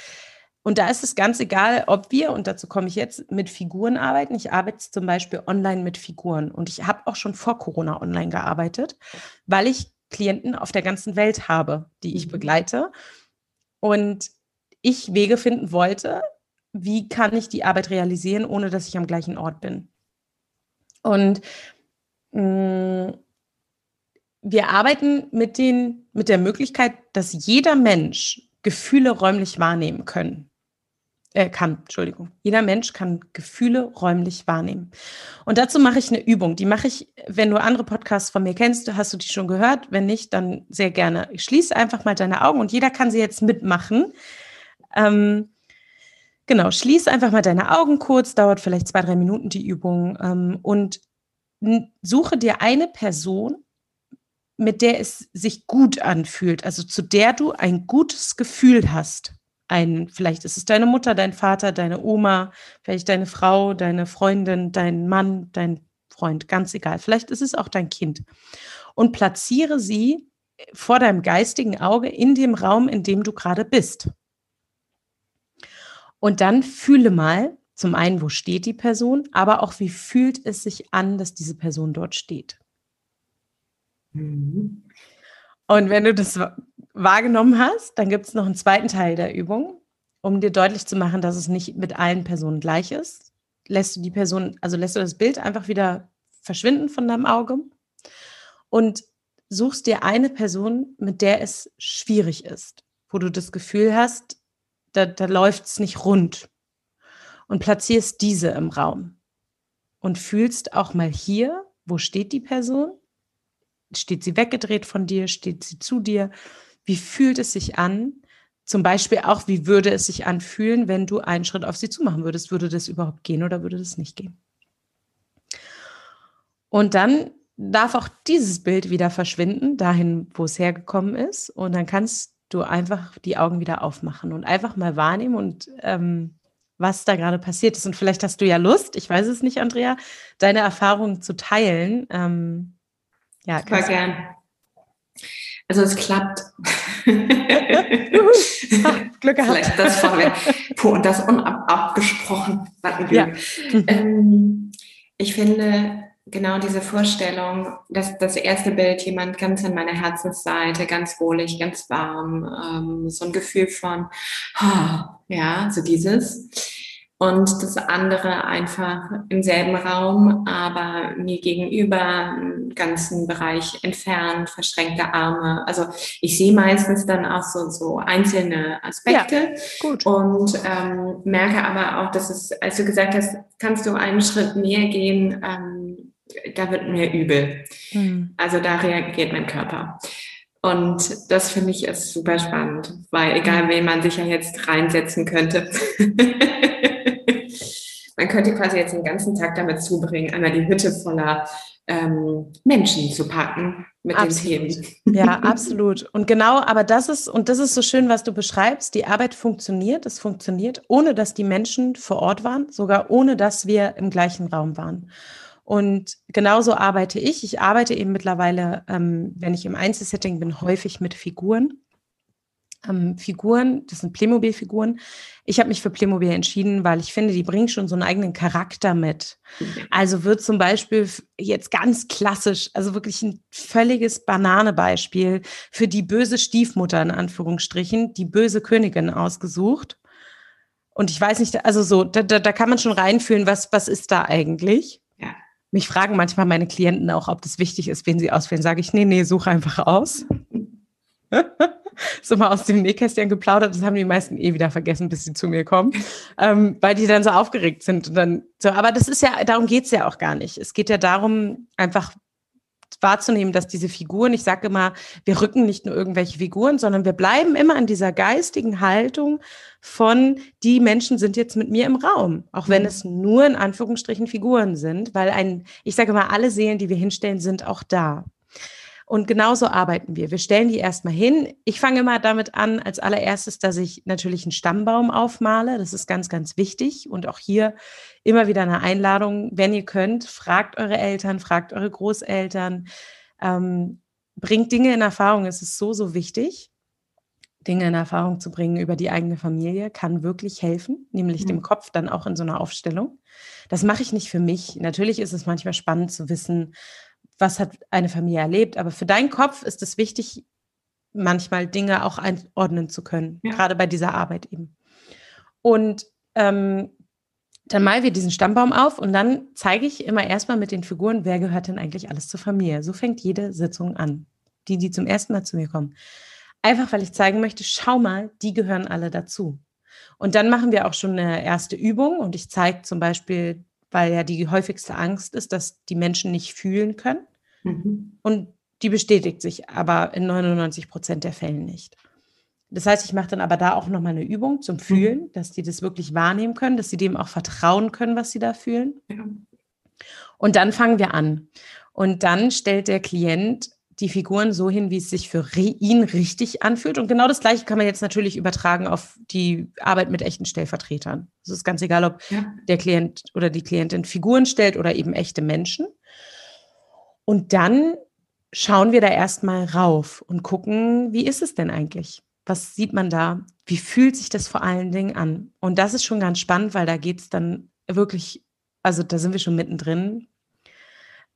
und da ist es ganz egal, ob wir, und dazu komme ich jetzt, mit Figuren arbeiten. Ich arbeite zum Beispiel online mit Figuren. Und ich habe auch schon vor Corona online gearbeitet, weil ich Klienten auf der ganzen Welt habe, die ich mhm. begleite. Und ich Wege finden wollte, wie kann ich die Arbeit realisieren, ohne dass ich am gleichen Ort bin. Und mh, mm, wir arbeiten mit, den, mit der Möglichkeit, dass jeder Mensch Gefühle räumlich wahrnehmen können. Äh, kann, Entschuldigung. Jeder Mensch kann Gefühle räumlich wahrnehmen. Und dazu mache ich eine Übung. Die mache ich, wenn du andere Podcasts von mir kennst, hast du die schon gehört. Wenn nicht, dann sehr gerne. Ich schließe einfach mal deine Augen und jeder kann sie jetzt mitmachen. Ähm, genau, schließ einfach mal deine Augen kurz, dauert vielleicht zwei, drei Minuten die Übung ähm, und suche dir eine Person, mit der es sich gut anfühlt, also zu der du ein gutes Gefühl hast. Ein, vielleicht ist es deine Mutter, dein Vater, deine Oma, vielleicht deine Frau, deine Freundin, dein Mann, dein Freund, ganz egal. Vielleicht ist es auch dein Kind. Und platziere sie vor deinem geistigen Auge in dem Raum, in dem du gerade bist. Und dann fühle mal, zum einen, wo steht die Person, aber auch, wie fühlt es sich an, dass diese Person dort steht. Mhm. Und wenn du das wahrgenommen hast, dann gibt es noch einen zweiten Teil der Übung, um dir deutlich zu machen, dass es nicht mit allen Personen gleich ist. Lässt du die Person, also lässt du das Bild einfach wieder verschwinden von deinem Auge und suchst dir eine Person, mit der es schwierig ist, wo du das Gefühl hast, da, da läuft es nicht rund. Und platzierst diese im Raum. Und fühlst auch mal hier, wo steht die Person? Steht sie weggedreht von dir? Steht sie zu dir? Wie fühlt es sich an? Zum Beispiel auch, wie würde es sich anfühlen, wenn du einen Schritt auf sie zumachen würdest? Würde das überhaupt gehen oder würde das nicht gehen? Und dann darf auch dieses Bild wieder verschwinden, dahin, wo es hergekommen ist. Und dann kannst du einfach die Augen wieder aufmachen und einfach mal wahrnehmen und ähm, was da gerade passiert ist. Und vielleicht hast du ja Lust, ich weiß es nicht, Andrea, deine Erfahrungen zu teilen. Ähm, ja, Super gern. Also es klappt. Glück gehabt. Vielleicht das vorweg. Puh, und das unabgesprochen. Ja. Ähm, ich finde, genau diese Vorstellung, dass das erste Bild jemand ganz an meiner Herzensseite, ganz wohlig, ganz warm, ähm, so ein Gefühl von, oh, ja, so dieses. Und das andere einfach im selben Raum, aber mir gegenüber, einen ganzen Bereich entfernt, verschränkte Arme. Also ich sehe meistens dann auch so, so einzelne Aspekte ja, gut. und ähm, merke aber auch, dass es, als du gesagt hast, kannst du einen Schritt näher gehen, ähm, da wird mir übel. Mhm. Also da reagiert mein Körper. Und das finde ich ist super spannend, weil egal hm. wen man sich ja jetzt reinsetzen könnte, man könnte quasi jetzt den ganzen Tag damit zubringen, einmal die Hütte voller ähm, Menschen zu packen mit absolut. den Themen. Ja, absolut. Und genau, aber das ist, und das ist so schön, was du beschreibst, die Arbeit funktioniert, es funktioniert, ohne dass die Menschen vor Ort waren, sogar ohne dass wir im gleichen Raum waren. Und genauso arbeite ich. Ich arbeite eben mittlerweile, ähm, wenn ich im Einzelsetting bin, häufig mit Figuren. Ähm, Figuren, das sind Playmobil-Figuren. Ich habe mich für Playmobil entschieden, weil ich finde, die bringen schon so einen eigenen Charakter mit. Also wird zum Beispiel jetzt ganz klassisch, also wirklich ein völliges Bananebeispiel für die böse Stiefmutter in Anführungsstrichen, die böse Königin ausgesucht Und ich weiß nicht, also so, da, da, da kann man schon reinfühlen, was, was ist da eigentlich? Ja. Mich fragen manchmal meine Klienten auch, ob das wichtig ist, wen sie auswählen. Sage ich, nee, nee, such einfach aus. so mal aus dem Nähkästchen geplaudert, das haben die meisten eh wieder vergessen, bis sie zu mir kommen, ähm, weil die dann so aufgeregt sind. Und dann so, aber das ist ja, darum geht's ja auch gar nicht. Es geht ja darum, einfach wahrzunehmen, dass diese Figuren, ich sage immer, wir rücken nicht nur irgendwelche Figuren, sondern wir bleiben immer in dieser geistigen Haltung von, die Menschen sind jetzt mit mir im Raum, auch wenn mhm. es nur in Anführungsstrichen Figuren sind, weil ein, ich sage immer, alle Seelen, die wir hinstellen, sind auch da. Und genauso arbeiten wir. Wir stellen die erstmal hin. Ich fange immer damit an, als allererstes, dass ich natürlich einen Stammbaum aufmale. Das ist ganz, ganz wichtig. Und auch hier immer wieder eine Einladung, wenn ihr könnt, fragt eure Eltern, fragt eure Großeltern, ähm, bringt Dinge in Erfahrung. Es ist so, so wichtig. Dinge in Erfahrung zu bringen über die eigene Familie kann wirklich helfen, nämlich mhm. dem Kopf dann auch in so einer Aufstellung. Das mache ich nicht für mich. Natürlich ist es manchmal spannend zu wissen, was hat eine Familie erlebt. Aber für deinen Kopf ist es wichtig, manchmal Dinge auch einordnen zu können, ja. gerade bei dieser Arbeit eben. Und ähm, dann malen wir diesen Stammbaum auf und dann zeige ich immer erstmal mit den Figuren, wer gehört denn eigentlich alles zur Familie. So fängt jede Sitzung an. Die, die zum ersten Mal zu mir kommen. Einfach weil ich zeigen möchte, schau mal, die gehören alle dazu. Und dann machen wir auch schon eine erste Übung und ich zeige zum Beispiel weil ja die häufigste Angst ist, dass die Menschen nicht fühlen können. Mhm. Und die bestätigt sich aber in 99 Prozent der Fällen nicht. Das heißt, ich mache dann aber da auch nochmal eine Übung zum Fühlen, mhm. dass die das wirklich wahrnehmen können, dass sie dem auch vertrauen können, was sie da fühlen. Ja. Und dann fangen wir an. Und dann stellt der Klient die Figuren so hin, wie es sich für ihn richtig anfühlt. Und genau das Gleiche kann man jetzt natürlich übertragen auf die Arbeit mit echten Stellvertretern. Es ist ganz egal, ob ja. der Klient oder die Klientin Figuren stellt oder eben echte Menschen. Und dann schauen wir da erstmal rauf und gucken, wie ist es denn eigentlich? Was sieht man da? Wie fühlt sich das vor allen Dingen an? Und das ist schon ganz spannend, weil da geht es dann wirklich, also da sind wir schon mittendrin.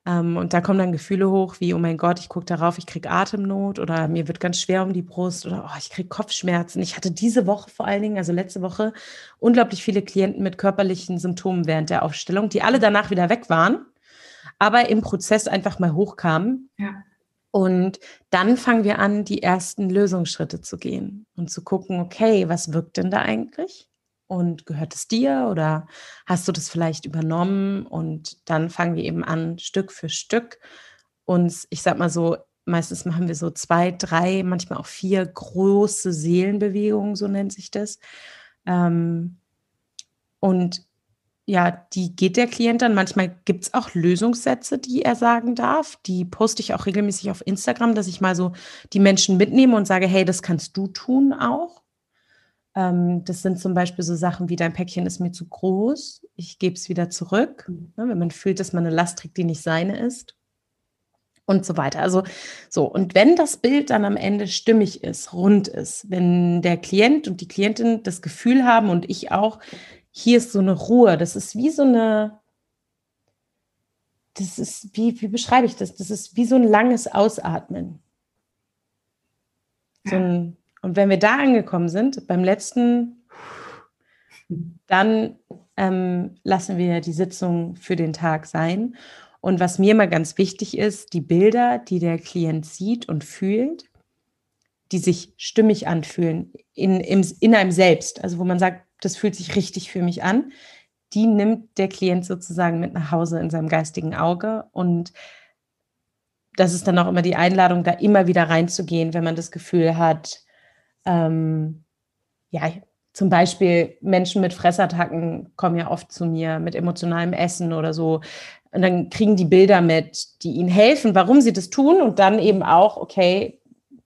Ähm, und da kommen dann Gefühle hoch wie, oh mein Gott, ich gucke darauf, ich kriege Atemnot oder mir wird ganz schwer um die Brust oder oh, ich kriege Kopfschmerzen. Ich hatte diese Woche vor allen Dingen, also letzte Woche, unglaublich viele Klienten mit körperlichen Symptomen während der Aufstellung, die alle danach wieder weg waren, aber im Prozess einfach mal hochkamen. Ja. Und dann fangen wir an, die ersten Lösungsschritte zu gehen und zu gucken, okay, was wirkt denn da eigentlich? Und gehört es dir oder hast du das vielleicht übernommen? Und dann fangen wir eben an, Stück für Stück uns, ich sag mal so, meistens machen wir so zwei, drei, manchmal auch vier große Seelenbewegungen, so nennt sich das. Ähm, und ja, die geht der Klient dann. Manchmal gibt es auch Lösungssätze, die er sagen darf. Die poste ich auch regelmäßig auf Instagram, dass ich mal so die Menschen mitnehme und sage, hey, das kannst du tun auch. Ähm, das sind zum Beispiel so Sachen wie dein Päckchen ist mir zu groß, ich gebe es wieder zurück, mhm. ne, wenn man fühlt, dass man eine Last trägt, die nicht seine ist und so weiter. Also so, und wenn das Bild dann am Ende stimmig ist, rund ist, wenn der Klient und die Klientin das Gefühl haben und ich auch, hier ist so eine Ruhe, das ist wie so eine, das ist, wie, wie beschreibe ich das? Das ist wie so ein langes Ausatmen. So ein und wenn wir da angekommen sind, beim letzten, dann ähm, lassen wir die Sitzung für den Tag sein. Und was mir mal ganz wichtig ist, die Bilder, die der Klient sieht und fühlt, die sich stimmig anfühlen in, im, in einem selbst, also wo man sagt, das fühlt sich richtig für mich an, die nimmt der Klient sozusagen mit nach Hause in seinem geistigen Auge. Und das ist dann auch immer die Einladung, da immer wieder reinzugehen, wenn man das Gefühl hat, ähm, ja, zum Beispiel Menschen mit Fressattacken kommen ja oft zu mir mit emotionalem Essen oder so. Und dann kriegen die Bilder mit, die ihnen helfen, warum sie das tun. Und dann eben auch, okay,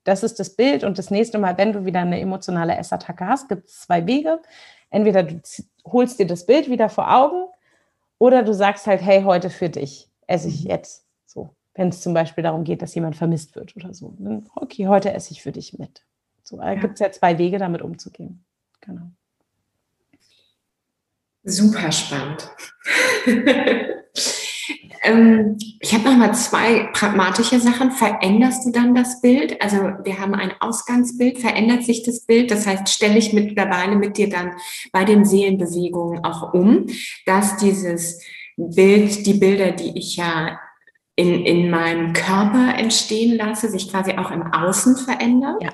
das ist das Bild. Und das nächste Mal, wenn du wieder eine emotionale Essattacke hast, gibt es zwei Wege. Entweder du holst dir das Bild wieder vor Augen oder du sagst halt, hey, heute für dich esse ich mhm. jetzt. So, wenn es zum Beispiel darum geht, dass jemand vermisst wird oder so. Dann, okay, heute esse ich für dich mit. So ja. gibt es ja zwei Wege, damit umzugehen. Genau. Super spannend. Ähm, ich habe noch mal zwei pragmatische Sachen. Veränderst du dann das Bild? Also wir haben ein Ausgangsbild. Verändert sich das Bild? Das heißt, stelle ich mittlerweile mit dir dann bei den Seelenbewegungen auch um, dass dieses Bild, die Bilder, die ich ja in, in meinem Körper entstehen lasse, sich quasi auch im Außen verändern? Ja.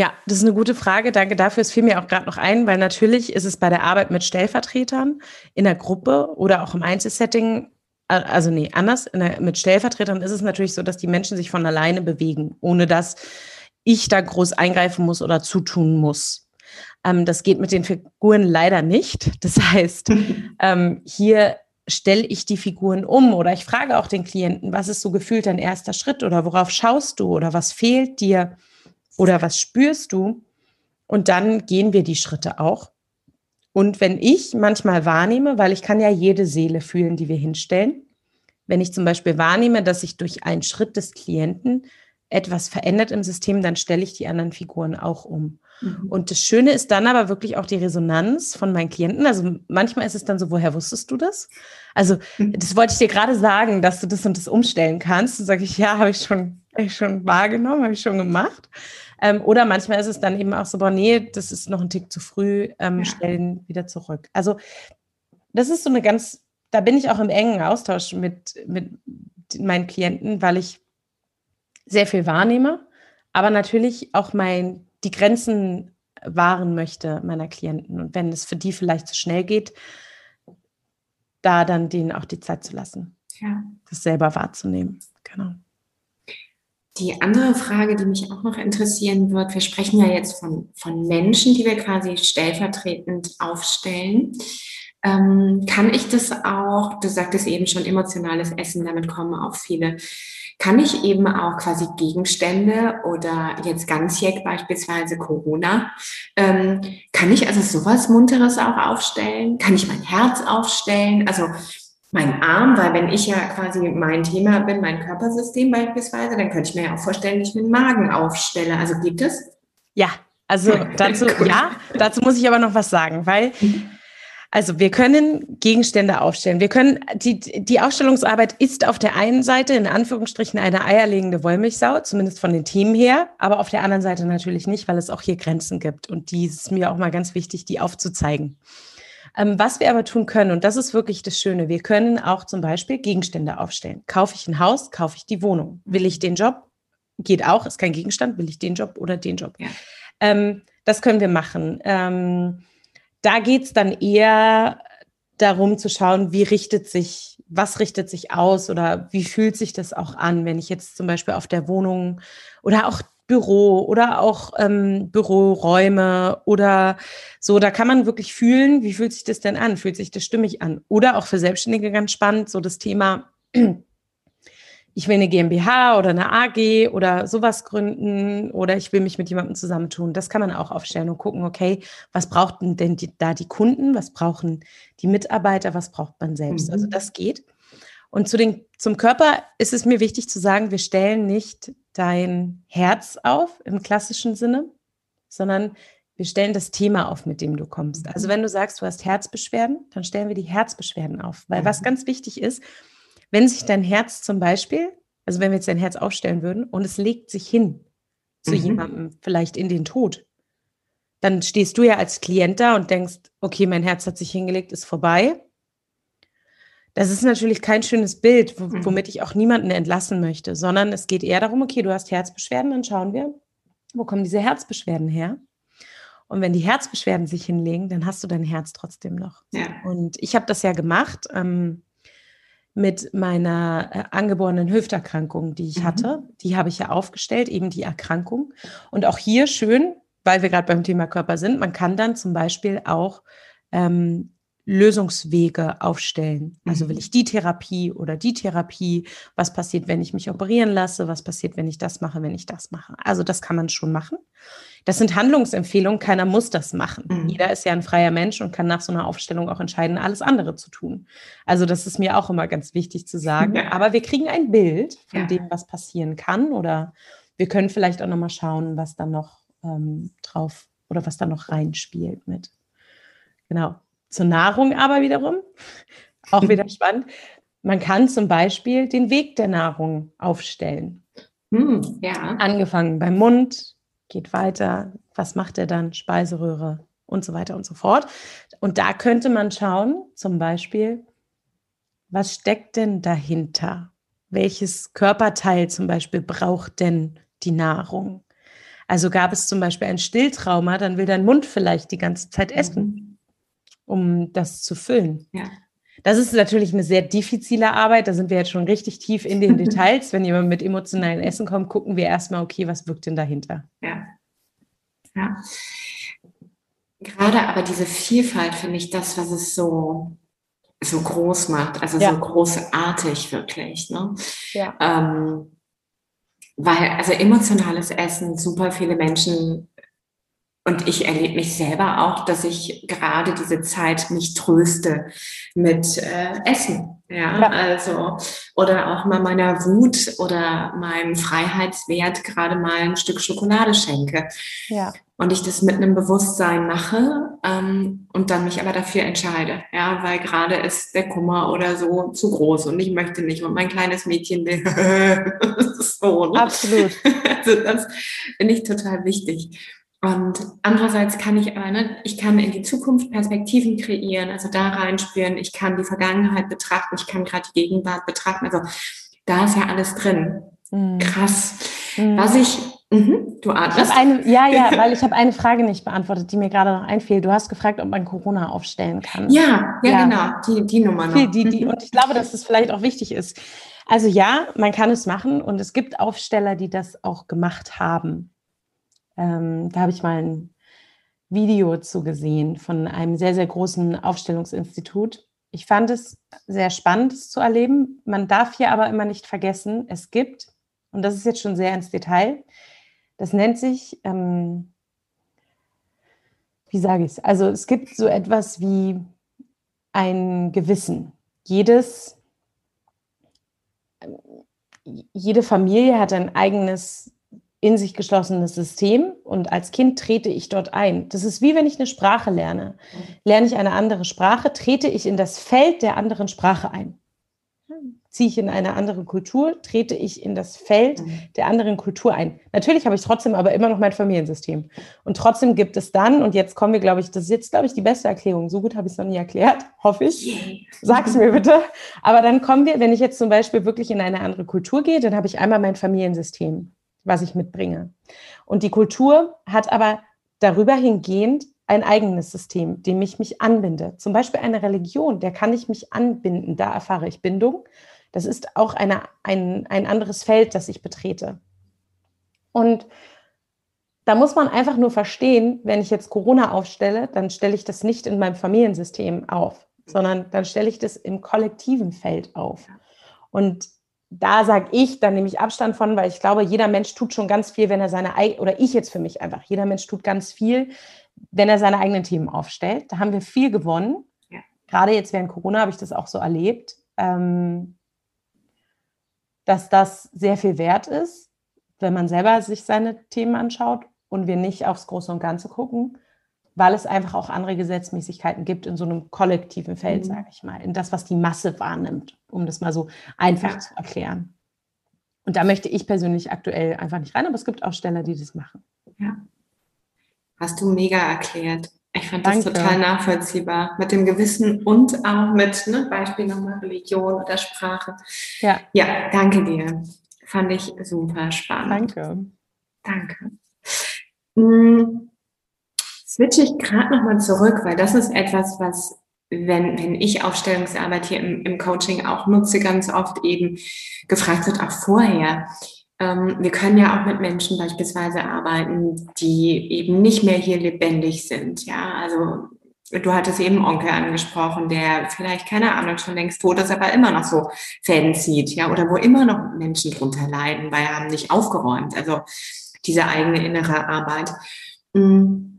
Ja, das ist eine gute Frage. Danke dafür. Es fiel mir auch gerade noch ein, weil natürlich ist es bei der Arbeit mit Stellvertretern in der Gruppe oder auch im Einzelsetting, also nee, anders, der, mit Stellvertretern ist es natürlich so, dass die Menschen sich von alleine bewegen, ohne dass ich da groß eingreifen muss oder zutun muss. Ähm, das geht mit den Figuren leider nicht. Das heißt, ähm, hier stelle ich die Figuren um oder ich frage auch den Klienten, was ist so gefühlt dein erster Schritt oder worauf schaust du oder was fehlt dir oder was spürst du? Und dann gehen wir die Schritte auch. Und wenn ich manchmal wahrnehme, weil ich kann ja jede Seele fühlen, die wir hinstellen, wenn ich zum Beispiel wahrnehme, dass sich durch einen Schritt des Klienten etwas verändert im System, dann stelle ich die anderen Figuren auch um. Mhm. Und das Schöne ist dann aber wirklich auch die Resonanz von meinen Klienten. Also manchmal ist es dann so, woher wusstest du das? Also mhm. das wollte ich dir gerade sagen, dass du das und das umstellen kannst. Und sage ich, ja, habe ich schon, hab ich schon wahrgenommen, habe ich schon gemacht. Ähm, oder manchmal ist es dann eben auch so, boah, nee, das ist noch ein Tick zu früh, ähm, ja. stellen wieder zurück. Also das ist so eine ganz, da bin ich auch im engen Austausch mit, mit meinen Klienten, weil ich sehr viel wahrnehme, aber natürlich auch mein die Grenzen wahren möchte meiner Klienten. Und wenn es für die vielleicht zu schnell geht, da dann denen auch die Zeit zu lassen, ja. das selber wahrzunehmen. Genau. Die andere Frage, die mich auch noch interessieren wird, wir sprechen ja jetzt von, von Menschen, die wir quasi stellvertretend aufstellen. Ähm, kann ich das auch, du sagtest eben schon emotionales Essen, damit kommen auch viele kann ich eben auch quasi Gegenstände oder jetzt ganzjährig beispielsweise Corona, ähm, kann ich also sowas Munteres auch aufstellen? Kann ich mein Herz aufstellen? Also mein Arm, weil wenn ich ja quasi mein Thema bin, mein Körpersystem beispielsweise, dann könnte ich mir ja auch vorstellen, dass ich meinen Magen aufstelle. Also gibt es? Ja, also dazu, ja, dazu muss ich aber noch was sagen, weil. Also wir können Gegenstände aufstellen. Wir können, die, die Ausstellungsarbeit ist auf der einen Seite in Anführungsstrichen eine eierlegende Wollmilchsau, zumindest von den Themen her, aber auf der anderen Seite natürlich nicht, weil es auch hier Grenzen gibt. Und die ist mir auch mal ganz wichtig, die aufzuzeigen. Ähm, was wir aber tun können, und das ist wirklich das Schöne, wir können auch zum Beispiel Gegenstände aufstellen. Kaufe ich ein Haus, kaufe ich die Wohnung. Will ich den Job? Geht auch, ist kein Gegenstand, will ich den Job oder den Job? Ja. Ähm, das können wir machen. Ähm, da geht es dann eher darum zu schauen, wie richtet sich, was richtet sich aus oder wie fühlt sich das auch an, wenn ich jetzt zum Beispiel auf der Wohnung oder auch Büro oder auch ähm, Büroräume oder so, da kann man wirklich fühlen, wie fühlt sich das denn an? Fühlt sich das stimmig an? Oder auch für Selbstständige ganz spannend, so das Thema ich will eine GmbH oder eine AG oder sowas gründen oder ich will mich mit jemandem zusammentun. Das kann man auch aufstellen und gucken, okay, was brauchten denn die, da die Kunden, was brauchen die Mitarbeiter, was braucht man selbst. Also mhm. Also das geht. Und zu den, zum Körper ist es mir wichtig zu sagen, wir stellen nicht dein Herz auf im klassischen Sinne, sondern wir stellen das Thema auf, mit dem du kommst. Also mhm. wenn du sagst, du hast Herzbeschwerden, dann stellen wir die Herzbeschwerden auf. Weil was mhm. ganz wichtig ist, wenn sich dein Herz zum Beispiel, also wenn wir jetzt dein Herz aufstellen würden und es legt sich hin zu mhm. jemandem, vielleicht in den Tod, dann stehst du ja als Klient da und denkst, okay, mein Herz hat sich hingelegt, ist vorbei. Das ist natürlich kein schönes Bild, mhm. womit ich auch niemanden entlassen möchte, sondern es geht eher darum, okay, du hast Herzbeschwerden, dann schauen wir, wo kommen diese Herzbeschwerden her? Und wenn die Herzbeschwerden sich hinlegen, dann hast du dein Herz trotzdem noch. Ja. Und ich habe das ja gemacht. Ähm, mit meiner äh, angeborenen Hüfterkrankung, die ich mhm. hatte. Die habe ich ja aufgestellt, eben die Erkrankung. Und auch hier schön, weil wir gerade beim Thema Körper sind, man kann dann zum Beispiel auch ähm, Lösungswege aufstellen. Also will mhm. ich die Therapie oder die Therapie? Was passiert, wenn ich mich operieren lasse? Was passiert, wenn ich das mache, wenn ich das mache? Also das kann man schon machen. Das sind Handlungsempfehlungen, keiner muss das machen. Mhm. Jeder ist ja ein freier Mensch und kann nach so einer Aufstellung auch entscheiden, alles andere zu tun. Also das ist mir auch immer ganz wichtig zu sagen. Ja. Aber wir kriegen ein Bild von ja. dem, was passieren kann oder wir können vielleicht auch nochmal schauen, was dann noch ähm, drauf oder was da noch reinspielt mit. Genau. Zur Nahrung aber wiederum, auch wieder spannend. man kann zum Beispiel den Weg der Nahrung aufstellen. Hm, ja. Angefangen beim Mund, geht weiter, was macht er dann? Speiseröhre und so weiter und so fort. Und da könnte man schauen, zum Beispiel, was steckt denn dahinter? Welches Körperteil zum Beispiel braucht denn die Nahrung? Also gab es zum Beispiel ein Stilltrauma, dann will dein Mund vielleicht die ganze Zeit essen, mhm. Um das zu füllen. Ja. Das ist natürlich eine sehr diffizile Arbeit. Da sind wir jetzt schon richtig tief in den Details. Wenn jemand mit emotionalen Essen kommt, gucken wir erstmal, okay, was wirkt denn dahinter? Ja. ja. Gerade aber diese Vielfalt finde ich das, was es so, so groß macht, also ja. so großartig wirklich. Ne? Ja. Ähm, weil, also emotionales Essen, super viele Menschen und ich erlebe mich selber auch, dass ich gerade diese Zeit mich tröste mit äh, Essen. Ja, ja, also, oder auch mal meiner Wut oder meinem Freiheitswert gerade mal ein Stück Schokolade schenke. Ja. Und ich das mit einem Bewusstsein mache ähm, und dann mich aber dafür entscheide. Ja, weil gerade ist der Kummer oder so zu groß und ich möchte nicht und mein kleines Mädchen will. so, ne? Absolut. Also das finde ich total wichtig. Und andererseits kann ich aber, ne, ich kann in die Zukunft Perspektiven kreieren, also da reinspüren, ich kann die Vergangenheit betrachten, ich kann gerade die Gegenwart betrachten. Also da ist ja alles drin. Mhm. Krass. Mhm. Was ich, mh, du atmest. Eine, ja, ja, weil ich habe eine Frage nicht beantwortet, die mir gerade noch einfiel. Du hast gefragt, ob man Corona aufstellen kann. Ja, ja, ja. genau, die, die Nummer noch. Die, die, und ich glaube, dass das vielleicht auch wichtig ist. Also ja, man kann es machen und es gibt Aufsteller, die das auch gemacht haben. Ähm, da habe ich mal ein Video zu gesehen von einem sehr, sehr großen Aufstellungsinstitut. Ich fand es sehr spannend, es zu erleben. Man darf hier aber immer nicht vergessen, es gibt, und das ist jetzt schon sehr ins Detail, das nennt sich, ähm, wie sage ich es? Also es gibt so etwas wie ein Gewissen. Jedes, jede Familie hat ein eigenes in sich geschlossenes System und als Kind trete ich dort ein. Das ist wie wenn ich eine Sprache lerne. Lerne ich eine andere Sprache, trete ich in das Feld der anderen Sprache ein. Ziehe ich in eine andere Kultur, trete ich in das Feld der anderen Kultur ein. Natürlich habe ich trotzdem aber immer noch mein Familiensystem. Und trotzdem gibt es dann, und jetzt kommen wir, glaube ich, das ist jetzt, glaube ich, die beste Erklärung. So gut habe ich es noch nie erklärt, hoffe ich. Sag es mir bitte. Aber dann kommen wir, wenn ich jetzt zum Beispiel wirklich in eine andere Kultur gehe, dann habe ich einmal mein Familiensystem was ich mitbringe. Und die Kultur hat aber darüber hingehend ein eigenes System, dem ich mich anbinde. Zum Beispiel eine Religion, der kann ich mich anbinden, da erfahre ich Bindung. Das ist auch eine, ein, ein anderes Feld, das ich betrete. Und da muss man einfach nur verstehen, wenn ich jetzt Corona aufstelle, dann stelle ich das nicht in meinem Familiensystem auf, sondern dann stelle ich das im kollektiven Feld auf. Und da sage ich, dann nehme ich Abstand von, weil ich glaube, jeder Mensch tut schon ganz viel, wenn er seine eigene, oder ich jetzt für mich einfach, jeder Mensch tut ganz viel, wenn er seine eigenen Themen aufstellt. Da haben wir viel gewonnen. Ja. Gerade jetzt während Corona habe ich das auch so erlebt, ähm, dass das sehr viel wert ist, wenn man selber sich seine Themen anschaut und wir nicht aufs Große und Ganze gucken weil es einfach auch andere Gesetzmäßigkeiten gibt in so einem kollektiven Feld, mhm. sage ich mal, in das, was die Masse wahrnimmt, um das mal so einfach ja. zu erklären. Und da möchte ich persönlich aktuell einfach nicht rein, aber es gibt Aussteller, die das machen. Ja. Hast du mega erklärt. Ich fand das Danke. total nachvollziehbar mit dem Gewissen und auch mit ne, Beispiel nochmal Religion oder Sprache. Ja. Ja, danke dir. Fand ich super spannend. Danke. Danke. Hm switche ich gerade nochmal zurück, weil das ist etwas, was, wenn, wenn ich Aufstellungsarbeit hier im, im Coaching auch nutze, ganz oft eben gefragt wird, auch vorher. Ähm, wir können ja auch mit Menschen beispielsweise arbeiten, die eben nicht mehr hier lebendig sind. Ja, also du hattest eben Onkel angesprochen, der vielleicht, keine Ahnung, schon längst tot ist, aber immer noch so Fäden zieht, ja, oder wo immer noch Menschen drunter leiden, weil er haben nicht aufgeräumt. Also diese eigene innere Arbeit. Mhm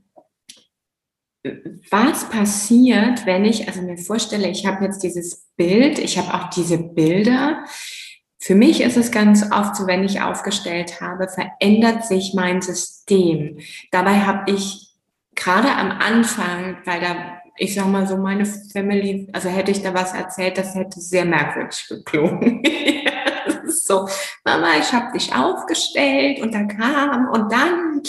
was passiert, wenn ich also mir vorstelle, ich habe jetzt dieses Bild, ich habe auch diese Bilder. Für mich ist es ganz oft so, wenn ich aufgestellt habe, verändert sich mein System. Dabei habe ich gerade am Anfang, weil da ich sag mal so, meine Family, also hätte ich da was erzählt, das hätte sehr merkwürdig geklungen. so, Mama, ich habe dich aufgestellt und da kam und dann,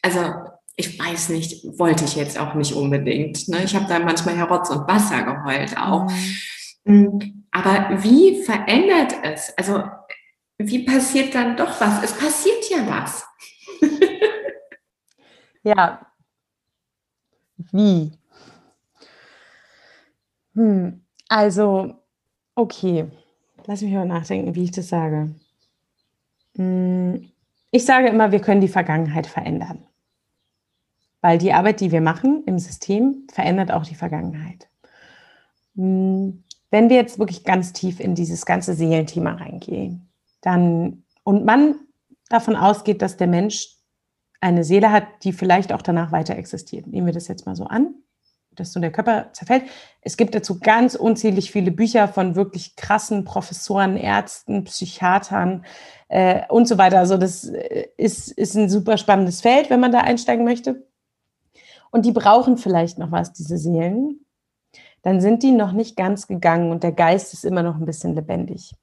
also ich weiß nicht, wollte ich jetzt auch nicht unbedingt. Ne? Ich habe da manchmal Herotz und Wasser geheult auch. Mhm. Aber wie verändert es? Also wie passiert dann doch was? Es passiert ja was. ja. Wie? Hm. Also, okay. Lass mich mal nachdenken, wie ich das sage. Hm. Ich sage immer, wir können die Vergangenheit verändern. Weil die Arbeit, die wir machen im System, verändert auch die Vergangenheit. Hm. Wenn wir jetzt wirklich ganz tief in dieses ganze Seelenthema reingehen, dann und man davon ausgeht, dass der Mensch eine Seele hat, die vielleicht auch danach weiter existiert. Nehmen wir das jetzt mal so an, dass so der Körper zerfällt. Es gibt dazu ganz unzählig viele Bücher von wirklich krassen Professoren, Ärzten, Psychiatern äh, und so weiter. Also das äh, ist, ist ein super spannendes Feld, wenn man da einsteigen möchte. Und die brauchen vielleicht noch was, diese Seelen. Dann sind die noch nicht ganz gegangen und der Geist ist immer noch ein bisschen lebendig.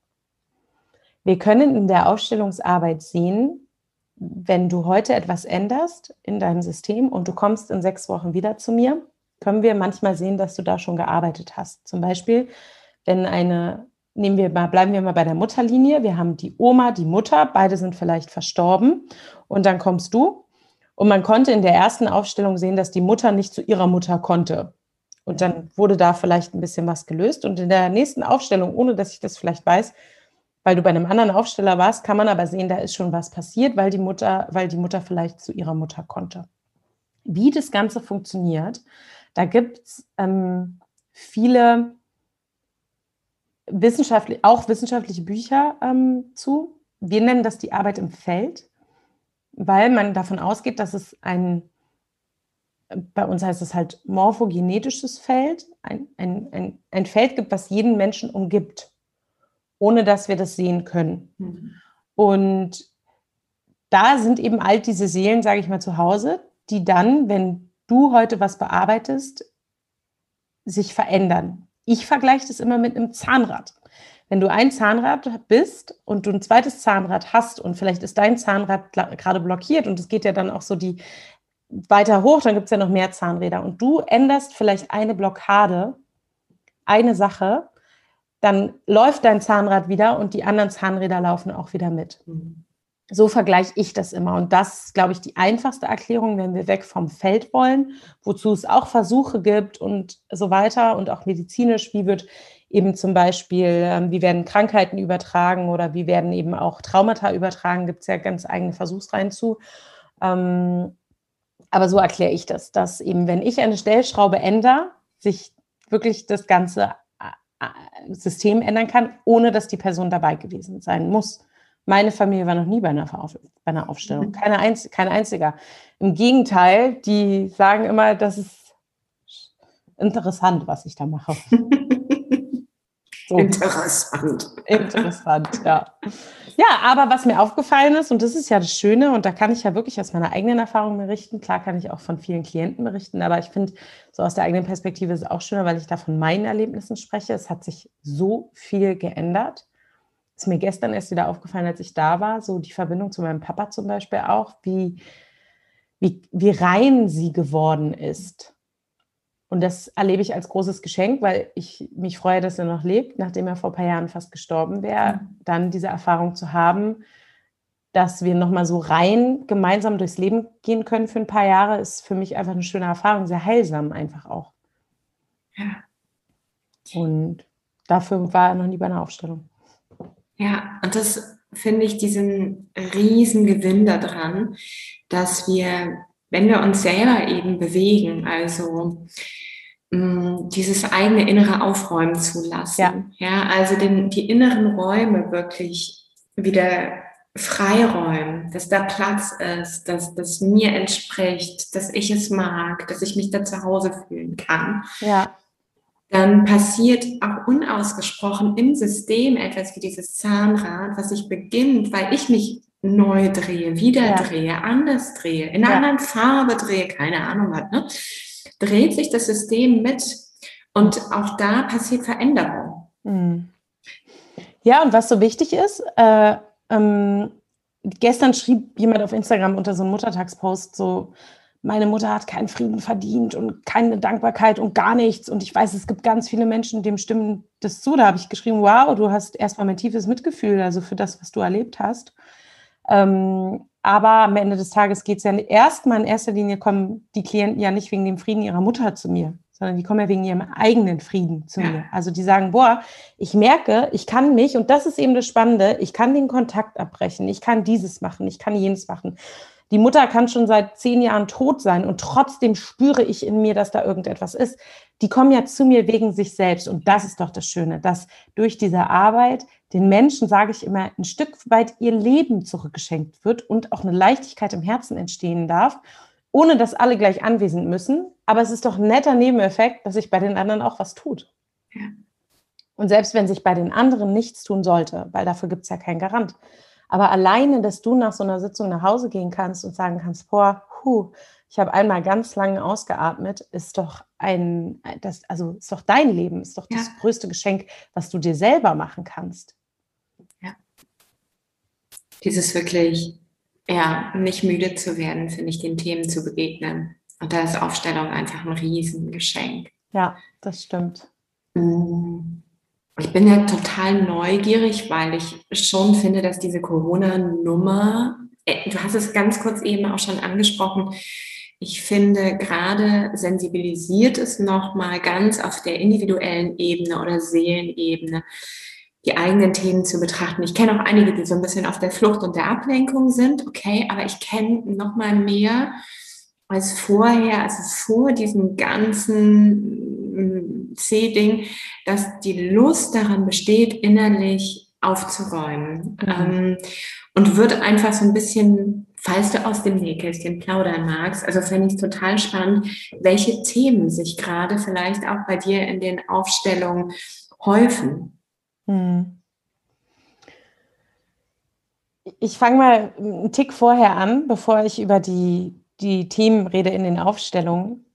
Wir können in der Ausstellungsarbeit sehen, wenn du heute etwas änderst in deinem System und du kommst in sechs Wochen wieder zu mir, können wir manchmal sehen, dass du da schon gearbeitet hast. Zum Beispiel, wenn eine, nehmen wir mal, bleiben wir mal bei der Mutterlinie, wir haben die Oma, die Mutter, beide sind vielleicht verstorben und dann kommst du und man konnte in der ersten Aufstellung sehen, dass die Mutter nicht zu ihrer Mutter konnte. Und dann wurde da vielleicht ein bisschen was gelöst. Und in der nächsten Aufstellung, ohne dass ich das vielleicht weiß, weil du bei einem anderen Aufsteller warst, kann man aber sehen, da ist schon was passiert, weil die Mutter, weil die Mutter vielleicht zu ihrer Mutter konnte. Wie das Ganze funktioniert, da gibt es ähm, viele wissenschaftlich, auch wissenschaftliche Bücher ähm, zu. Wir nennen das die Arbeit im Feld, weil man davon ausgeht, dass es ein, bei uns heißt es halt morphogenetisches Feld, ein, ein, ein, ein Feld gibt, was jeden Menschen umgibt ohne dass wir das sehen können. Mhm. Und da sind eben all diese Seelen, sage ich mal, zu Hause, die dann, wenn du heute was bearbeitest, sich verändern. Ich vergleiche das immer mit einem Zahnrad. Wenn du ein Zahnrad bist und du ein zweites Zahnrad hast und vielleicht ist dein Zahnrad gerade blockiert und es geht ja dann auch so die weiter hoch, dann gibt es ja noch mehr Zahnräder und du änderst vielleicht eine Blockade, eine Sache dann läuft dein Zahnrad wieder und die anderen Zahnräder laufen auch wieder mit. Mhm. So vergleiche ich das immer. Und das ist, glaube ich, die einfachste Erklärung, wenn wir weg vom Feld wollen, wozu es auch Versuche gibt und so weiter und auch medizinisch, wie wird eben zum Beispiel, ähm, wie werden Krankheiten übertragen oder wie werden eben auch Traumata übertragen, gibt es ja ganz eigene Versuchsreihen zu. Ähm, aber so erkläre ich das, dass eben, wenn ich eine Stellschraube ändere, sich wirklich das Ganze System ändern kann, ohne dass die Person dabei gewesen sein muss. Meine Familie war noch nie bei einer, bei einer Aufstellung, mhm. keine, Einz kein einziger. Im Gegenteil, die sagen immer, das ist interessant, was ich da mache. So. Interessant. Interessant, ja. Ja, aber was mir aufgefallen ist, und das ist ja das Schöne, und da kann ich ja wirklich aus meiner eigenen Erfahrung berichten, klar kann ich auch von vielen Klienten berichten, aber ich finde, so aus der eigenen Perspektive ist es auch schöner, weil ich da von meinen Erlebnissen spreche. Es hat sich so viel geändert. Ist mir gestern erst wieder aufgefallen, als ich da war, so die Verbindung zu meinem Papa zum Beispiel auch, wie, wie, wie rein sie geworden ist und das erlebe ich als großes Geschenk, weil ich mich freue, dass er noch lebt, nachdem er vor ein paar Jahren fast gestorben wäre. Mhm. Dann diese Erfahrung zu haben, dass wir nochmal so rein gemeinsam durchs Leben gehen können für ein paar Jahre, ist für mich einfach eine schöne Erfahrung, sehr heilsam einfach auch. Ja. Und dafür war er noch nie bei einer Aufstellung. Ja, und das finde ich diesen riesen Gewinn daran, dass wir, wenn wir uns selber eben bewegen, also Mm, dieses eigene innere Aufräumen zu lassen. Ja, ja also den, die inneren Räume wirklich wieder freiräumen, dass da Platz ist, dass das mir entspricht, dass ich es mag, dass ich mich da zu Hause fühlen kann. Ja. Dann passiert auch unausgesprochen im System etwas wie dieses Zahnrad, was sich beginnt, weil ich mich neu drehe, wieder ja. drehe, anders drehe, in einer ja. anderen Farbe drehe, keine Ahnung was, ne? dreht sich das System mit und auch da passiert Veränderung. Mhm. Ja, und was so wichtig ist, äh, ähm, gestern schrieb jemand auf Instagram unter so einem Muttertagspost so, meine Mutter hat keinen Frieden verdient und keine Dankbarkeit und gar nichts. Und ich weiß, es gibt ganz viele Menschen, dem stimmen das zu. Da habe ich geschrieben, wow, du hast erstmal mein tiefes Mitgefühl, also für das, was du erlebt hast. Ähm, aber am Ende des Tages geht es ja erstmal in erster Linie kommen die Klienten ja nicht wegen dem Frieden ihrer Mutter zu mir, sondern die kommen ja wegen ihrem eigenen Frieden zu ja. mir. Also die sagen, boah, ich merke, ich kann mich, und das ist eben das Spannende, ich kann den Kontakt abbrechen, ich kann dieses machen, ich kann jenes machen. Die Mutter kann schon seit zehn Jahren tot sein und trotzdem spüre ich in mir, dass da irgendetwas ist. Die kommen ja zu mir wegen sich selbst. Und das ist doch das Schöne, dass durch diese Arbeit den Menschen, sage ich immer, ein Stück weit ihr Leben zurückgeschenkt wird und auch eine Leichtigkeit im Herzen entstehen darf, ohne dass alle gleich anwesend müssen. Aber es ist doch ein netter Nebeneffekt, dass sich bei den anderen auch was tut. Ja. Und selbst wenn sich bei den anderen nichts tun sollte, weil dafür gibt es ja keinen Garant, aber alleine, dass du nach so einer Sitzung nach Hause gehen kannst und sagen kannst, boah, hu, ich habe einmal ganz lange ausgeatmet, ist doch ein, das, also ist doch dein Leben, ist doch ja. das größte Geschenk, was du dir selber machen kannst. Dieses wirklich, ja, nicht müde zu werden, finde ich, den Themen zu begegnen. Und da ist Aufstellung einfach ein Riesengeschenk. Ja, das stimmt. Mhm. Ich bin ja total neugierig, weil ich schon finde, dass diese Corona-Nummer, äh, du hast es ganz kurz eben auch schon angesprochen, ich finde gerade sensibilisiert es nochmal ganz auf der individuellen Ebene oder Seelenebene, die eigenen Themen zu betrachten. Ich kenne auch einige, die so ein bisschen auf der Flucht und der Ablenkung sind, okay, aber ich kenne nochmal mehr als vorher, also vor diesem ganzen C-Ding, dass die Lust daran besteht, innerlich aufzuräumen. Mhm. Ähm, und wird einfach so ein bisschen, falls du aus dem Nähkästchen plaudern magst, also fände ich total spannend, welche Themen sich gerade vielleicht auch bei dir in den Aufstellungen häufen. Mhm. Ich fange mal einen Tick vorher an, bevor ich über die die Themen rede in den Aufstellungen.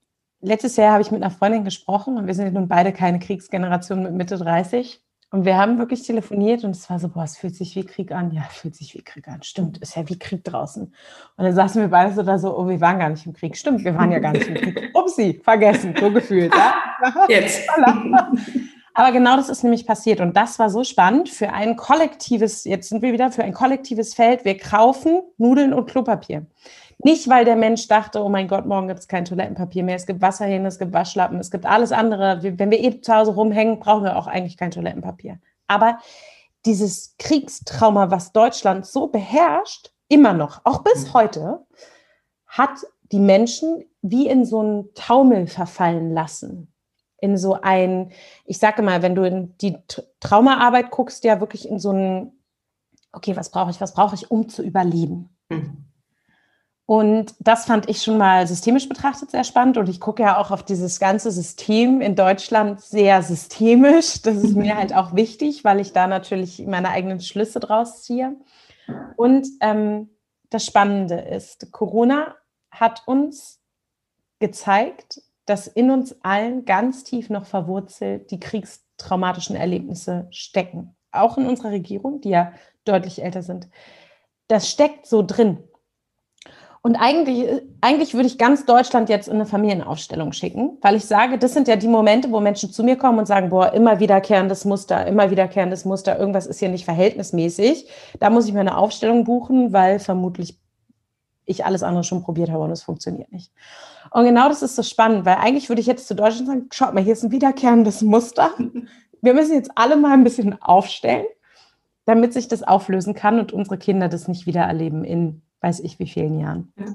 Letztes Jahr habe ich mit einer Freundin gesprochen und wir sind nun beide keine Kriegsgeneration mit Mitte 30. Und wir haben wirklich telefoniert und es war so, boah, es fühlt sich wie Krieg an. Ja, fühlt sich wie Krieg an. Stimmt, ist ja wie Krieg draußen. Und dann saßen wir beide so da so, oh, wir waren gar nicht im Krieg. Stimmt, wir waren ja gar nicht im Krieg. Upsi, vergessen, so gefühlt. Ja? Jetzt. Aber genau das ist nämlich passiert. Und das war so spannend für ein kollektives, jetzt sind wir wieder für ein kollektives Feld. Wir kaufen Nudeln und Klopapier. Nicht, weil der Mensch dachte, oh mein Gott, morgen gibt es kein Toilettenpapier mehr, es gibt Wasserhähne, es gibt Waschlappen, es gibt alles andere. Wenn wir eh zu Hause rumhängen, brauchen wir auch eigentlich kein Toilettenpapier. Aber dieses Kriegstrauma, was Deutschland so beherrscht, immer noch, auch bis mhm. heute, hat die Menschen wie in so einen Taumel verfallen lassen. In so ein, ich sage mal, wenn du in die Traumaarbeit guckst, ja wirklich in so ein, okay, was brauche ich, was brauche ich, um zu überleben. Mhm. Und das fand ich schon mal systemisch betrachtet sehr spannend. Und ich gucke ja auch auf dieses ganze System in Deutschland sehr systemisch. Das ist mir halt auch wichtig, weil ich da natürlich meine eigenen Schlüsse draus ziehe. Und ähm, das Spannende ist, Corona hat uns gezeigt, dass in uns allen ganz tief noch verwurzelt die kriegstraumatischen Erlebnisse stecken. Auch in unserer Regierung, die ja deutlich älter sind. Das steckt so drin. Und eigentlich, eigentlich würde ich ganz Deutschland jetzt in eine Familienaufstellung schicken, weil ich sage, das sind ja die Momente, wo Menschen zu mir kommen und sagen, boah, immer wiederkehrendes Muster, immer wiederkehrendes Muster, irgendwas ist hier nicht verhältnismäßig. Da muss ich mir eine Aufstellung buchen, weil vermutlich ich alles andere schon probiert habe und es funktioniert nicht. Und genau das ist so spannend, weil eigentlich würde ich jetzt zu Deutschland sagen, schaut mal, hier ist ein wiederkehrendes Muster. Wir müssen jetzt alle mal ein bisschen aufstellen, damit sich das auflösen kann und unsere Kinder das nicht wieder erleben in weiß ich wie vielen Jahren. Ja.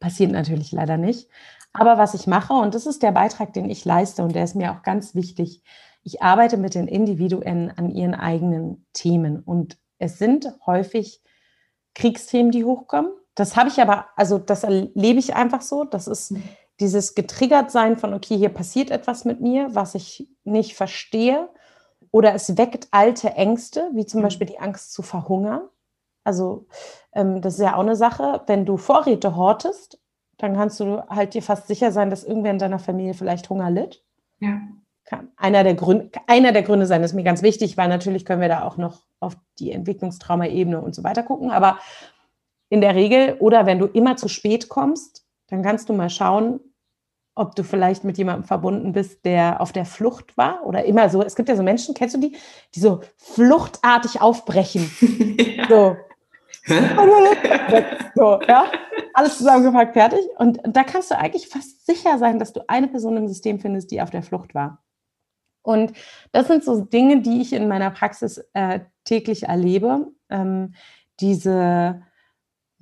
Passiert natürlich leider nicht. Aber was ich mache, und das ist der Beitrag, den ich leiste, und der ist mir auch ganz wichtig, ich arbeite mit den Individuen an ihren eigenen Themen. Und es sind häufig Kriegsthemen, die hochkommen. Das habe ich aber, also das erlebe ich einfach so. Das ist mhm. dieses Getriggertsein von, okay, hier passiert etwas mit mir, was ich nicht verstehe. Oder es weckt alte Ängste, wie zum mhm. Beispiel die Angst zu verhungern. Also ähm, das ist ja auch eine Sache, wenn du Vorräte hortest, dann kannst du halt dir fast sicher sein, dass irgendwer in deiner Familie vielleicht Hunger litt. Ja. Kann einer der Gründe, einer der Gründe sein, das ist mir ganz wichtig, weil natürlich können wir da auch noch auf die Entwicklungstrauma-Ebene und so weiter gucken. Aber in der Regel, oder wenn du immer zu spät kommst, dann kannst du mal schauen, ob du vielleicht mit jemandem verbunden bist, der auf der Flucht war oder immer so. Es gibt ja so Menschen, kennst du die, die so fluchtartig aufbrechen. ja. So. so, ja. Alles zusammengepackt, fertig. Und da kannst du eigentlich fast sicher sein, dass du eine Person im System findest, die auf der Flucht war. Und das sind so Dinge, die ich in meiner Praxis äh, täglich erlebe. Ähm, diese,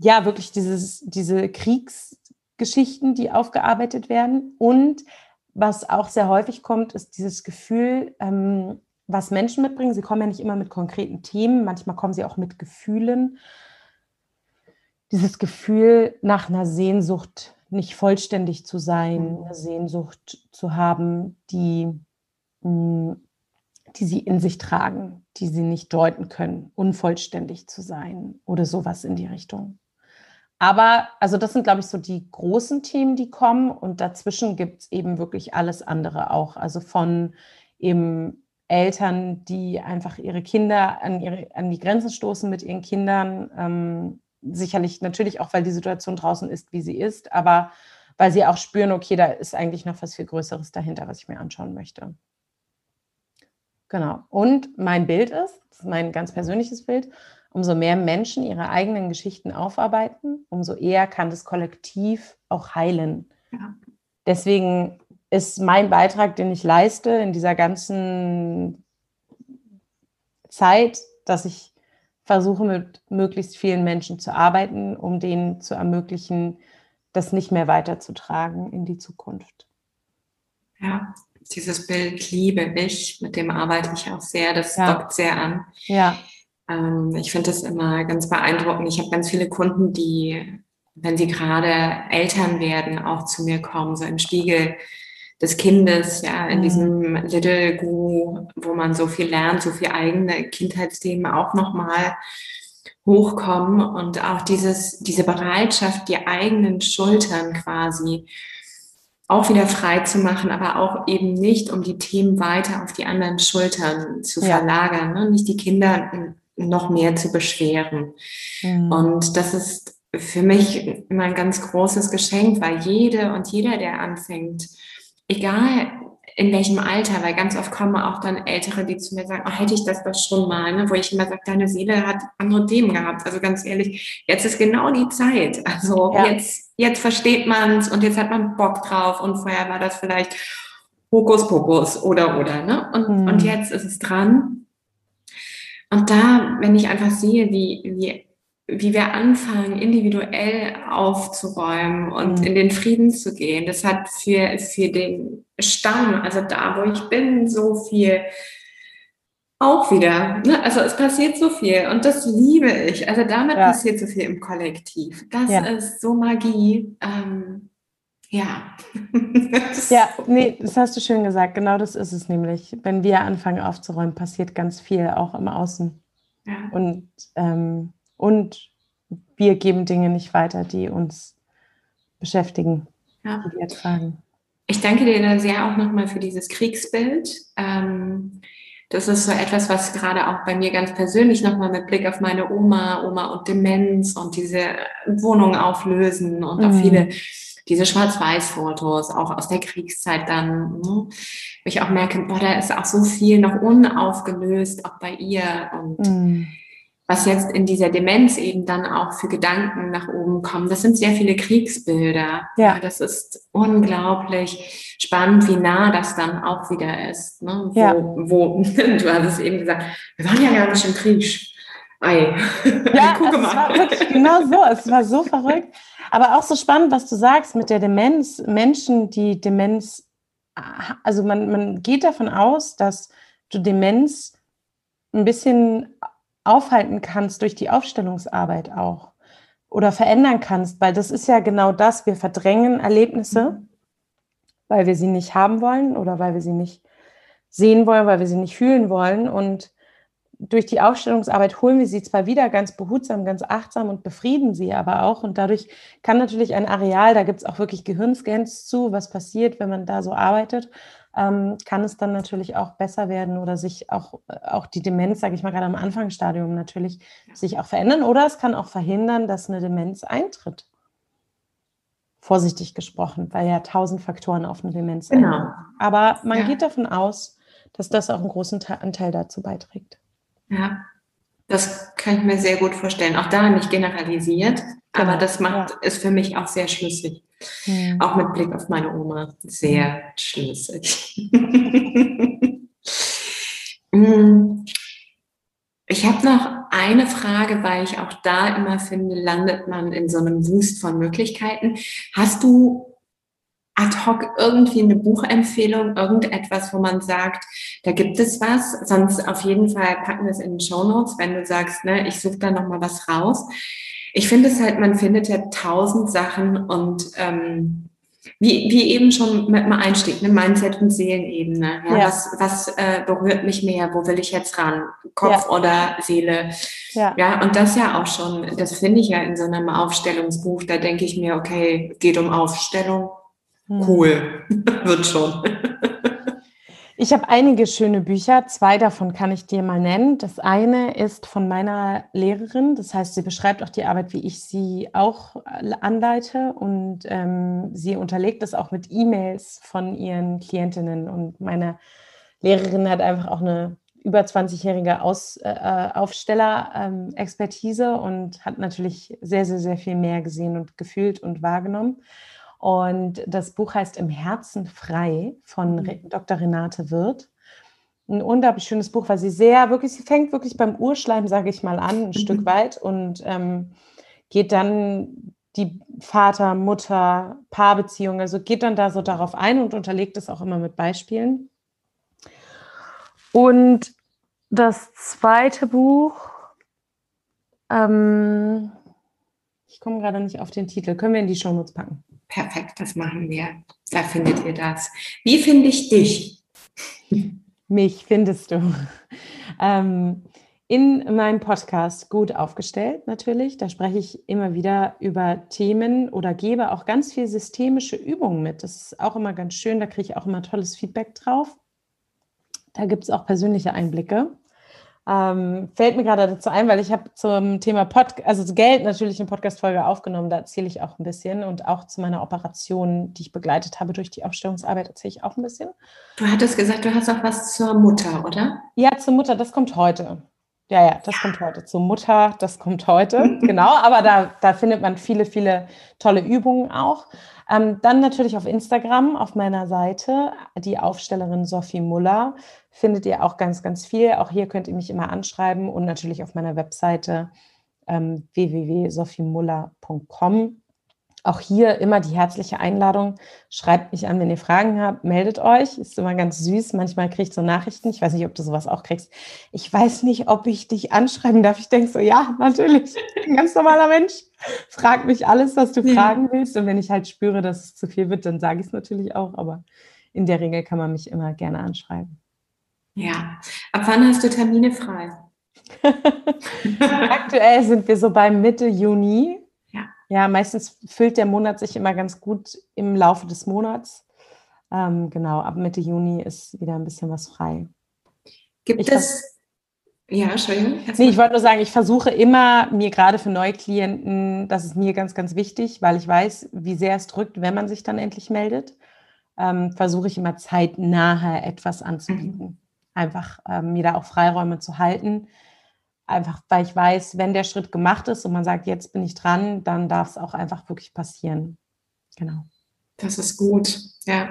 ja, wirklich dieses, diese Kriegsgeschichten, die aufgearbeitet werden. Und was auch sehr häufig kommt, ist dieses Gefühl, ähm, was Menschen mitbringen. Sie kommen ja nicht immer mit konkreten Themen, manchmal kommen sie auch mit Gefühlen. Dieses Gefühl nach einer Sehnsucht nicht vollständig zu sein, mhm. eine Sehnsucht zu haben, die die sie in sich tragen, die sie nicht deuten können, unvollständig zu sein oder sowas in die Richtung. Aber also das sind, glaube ich, so die großen Themen, die kommen. Und dazwischen gibt es eben wirklich alles andere auch. Also von eben Eltern, die einfach ihre Kinder an, ihre, an die Grenzen stoßen mit ihren Kindern. Ähm, sicherlich natürlich auch, weil die Situation draußen ist, wie sie ist, aber weil sie auch spüren, okay, da ist eigentlich noch was viel Größeres dahinter, was ich mir anschauen möchte. Genau. Und mein Bild ist, das ist mein ganz persönliches Bild, umso mehr Menschen ihre eigenen Geschichten aufarbeiten, umso eher kann das Kollektiv auch heilen. Ja. Deswegen ist mein Beitrag, den ich leiste in dieser ganzen Zeit, dass ich versuche, mit möglichst vielen Menschen zu arbeiten, um denen zu ermöglichen, das nicht mehr weiterzutragen in die Zukunft. Ja, dieses Bild liebe ich, mit dem arbeite ich auch sehr, das ja. dockt sehr an. Ja. Ähm, ich finde das immer ganz beeindruckend. Ich habe ganz viele Kunden, die, wenn sie gerade Eltern werden, auch zu mir kommen, so im Spiegel des Kindes, ja, in mhm. diesem Little Guru, wo man so viel lernt, so viel eigene Kindheitsthemen auch nochmal hochkommen und auch dieses, diese Bereitschaft, die eigenen Schultern quasi auch wieder frei zu machen, aber auch eben nicht, um die Themen weiter auf die anderen Schultern zu ja. verlagern, ne? nicht die Kinder noch mehr zu beschweren. Mhm. Und das ist für mich immer ein ganz großes Geschenk, weil jede und jeder, der anfängt, egal in welchem Alter, weil ganz oft kommen auch dann Ältere, die zu mir sagen, oh, hätte ich das doch schon mal, ne? wo ich immer sage, deine Seele hat andere Themen gehabt. Also ganz ehrlich, jetzt ist genau die Zeit. Also ja. jetzt, jetzt versteht man es und jetzt hat man Bock drauf und vorher war das vielleicht Hokuspokus oder oder. Ne? Und, mhm. und jetzt ist es dran. Und da, wenn ich einfach sehe, wie, wie wie wir anfangen, individuell aufzuräumen und mhm. in den Frieden zu gehen. Das hat für, für den Stamm, also da, wo ich bin, so viel auch wieder. Ne? Also es passiert so viel und das liebe ich. Also damit ja. passiert so viel im Kollektiv. Das ja. ist so Magie. Ähm, ja. ja, nee, das hast du schön gesagt. Genau das ist es nämlich. Wenn wir anfangen aufzuräumen, passiert ganz viel auch im Außen. Ja. Und ähm, und wir geben Dinge nicht weiter, die uns beschäftigen, ja. die wir ertragen. Ich danke dir da sehr auch nochmal für dieses Kriegsbild. Ähm, das ist so etwas, was gerade auch bei mir ganz persönlich nochmal mit Blick auf meine Oma, Oma und Demenz und diese Wohnung auflösen und mhm. auch viele diese Schwarz-Weiß-Fotos, auch aus der Kriegszeit dann, ne, wo ich auch merke, boah, da ist auch so viel noch unaufgelöst, auch bei ihr. Und mhm was jetzt in dieser Demenz eben dann auch für Gedanken nach oben kommen. Das sind sehr viele Kriegsbilder. Ja. Das ist unglaublich spannend, wie nah das dann auch wieder ist. Ne? Wo, ja. wo, du hast es eben gesagt, wir waren ja gar nicht im Krieg. Ei. Ja, es war wirklich genau so. Es war so verrückt. Aber auch so spannend, was du sagst mit der Demenz. Menschen, die Demenz, also man, man geht davon aus, dass du Demenz ein bisschen aufhalten kannst durch die Aufstellungsarbeit auch oder verändern kannst, weil das ist ja genau das, wir verdrängen Erlebnisse, mhm. weil wir sie nicht haben wollen oder weil wir sie nicht sehen wollen, weil wir sie nicht fühlen wollen und durch die Aufstellungsarbeit holen wir sie zwar wieder ganz behutsam, ganz achtsam und befrieden sie aber auch. Und dadurch kann natürlich ein Areal, da gibt es auch wirklich Gehirnscans zu, was passiert, wenn man da so arbeitet, ähm, kann es dann natürlich auch besser werden oder sich auch, auch die Demenz, sage ich mal, gerade am Anfangsstadium natürlich sich auch verändern. Oder es kann auch verhindern, dass eine Demenz eintritt. Vorsichtig gesprochen, weil ja tausend Faktoren auf eine Demenz sind. Genau. Aber man ja. geht davon aus, dass das auch einen großen Anteil dazu beiträgt. Ja, das kann ich mir sehr gut vorstellen. Auch da nicht generalisiert, genau. aber das macht ja. für mich auch sehr schlüssig. Hm. Auch mit Blick auf meine Oma. Sehr hm. schlüssig. Hm. ich habe noch eine Frage, weil ich auch da immer finde, landet man in so einem Wust von Möglichkeiten. Hast du ad hoc irgendwie eine Buchempfehlung, irgendetwas, wo man sagt, da gibt es was. Sonst auf jeden Fall packen wir es in den Show Notes, wenn du sagst, ne, ich suche da noch mal was raus. Ich finde es halt, man findet ja tausend Sachen und ähm, wie, wie eben schon mit dem Einstieg, ne, Mindset und Seelenebene. Ja, ja. Was, was äh, berührt mich mehr? Wo will ich jetzt ran? Kopf ja. oder Seele? Ja. ja, und das ja auch schon, das finde ich ja in so einem Aufstellungsbuch, da denke ich mir, okay, geht um Aufstellung. Cool, wird schon. Ich habe einige schöne Bücher. Zwei davon kann ich dir mal nennen. Das eine ist von meiner Lehrerin. Das heißt, sie beschreibt auch die Arbeit, wie ich sie auch anleite. Und ähm, sie unterlegt das auch mit E-Mails von ihren Klientinnen. Und meine Lehrerin hat einfach auch eine über 20-jährige äh, Aufsteller-Expertise ähm, und hat natürlich sehr, sehr, sehr viel mehr gesehen und gefühlt und wahrgenommen. Und das Buch heißt Im Herzen frei von mhm. Dr. Renate Wirth. Ein unglaublich schönes Buch, weil sie sehr wirklich, sie fängt wirklich beim Urschleim, sage ich mal, an, ein mhm. Stück weit und ähm, geht dann die Vater, Mutter, Paarbeziehung, also geht dann da so darauf ein und unterlegt es auch immer mit Beispielen. Und das zweite Buch, ähm, ich komme gerade nicht auf den Titel, können wir in die Shownotes packen. Perfekt, das machen wir. Da findet ihr das. Wie finde ich dich? Mich findest du. Ähm, in meinem Podcast gut aufgestellt natürlich. Da spreche ich immer wieder über Themen oder gebe auch ganz viel systemische Übungen mit. Das ist auch immer ganz schön. Da kriege ich auch immer tolles Feedback drauf. Da gibt es auch persönliche Einblicke. Ähm, fällt mir gerade dazu ein, weil ich habe zum Thema Pod also Geld natürlich eine Podcast-Folge aufgenommen, da erzähle ich auch ein bisschen und auch zu meiner Operation, die ich begleitet habe durch die Aufstellungsarbeit, erzähle ich auch ein bisschen. Du hattest gesagt, du hast auch was zur Mutter, oder? Ja, zur Mutter, das kommt heute. Ja, ja, das ja. kommt heute. Zur Mutter, das kommt heute. genau, aber da, da findet man viele, viele tolle Übungen auch. Ähm, dann natürlich auf Instagram, auf meiner Seite, die Aufstellerin Sophie Muller, findet ihr auch ganz, ganz viel. Auch hier könnt ihr mich immer anschreiben und natürlich auf meiner Webseite ähm, www.sophiemuller.com. Auch hier immer die herzliche Einladung. Schreibt mich an, wenn ihr Fragen habt, meldet euch. Ist immer ganz süß. Manchmal kriegt so Nachrichten. Ich weiß nicht, ob du sowas auch kriegst. Ich weiß nicht, ob ich dich anschreiben darf. Ich denke so, ja, natürlich. Ein ganz normaler Mensch. Frag mich alles, was du ja. fragen willst. Und wenn ich halt spüre, dass es zu viel wird, dann sage ich es natürlich auch. Aber in der Regel kann man mich immer gerne anschreiben. Ja. Ab wann hast du Termine frei? Aktuell sind wir so bei Mitte Juni. Ja, meistens füllt der Monat sich immer ganz gut im Laufe des Monats. Ähm, genau, ab Mitte Juni ist wieder ein bisschen was frei. Gibt ich es. Ja, Entschuldigung. Nee, ich wollte nur sagen, ich versuche immer, mir gerade für Neuklienten, das ist mir ganz, ganz wichtig, weil ich weiß, wie sehr es drückt, wenn man sich dann endlich meldet, ähm, versuche ich immer zeitnah etwas anzubieten. Mhm. Einfach ähm, mir da auch Freiräume zu halten Einfach weil ich weiß, wenn der Schritt gemacht ist und man sagt, jetzt bin ich dran, dann darf es auch einfach wirklich passieren. Genau. Das ist gut, ja.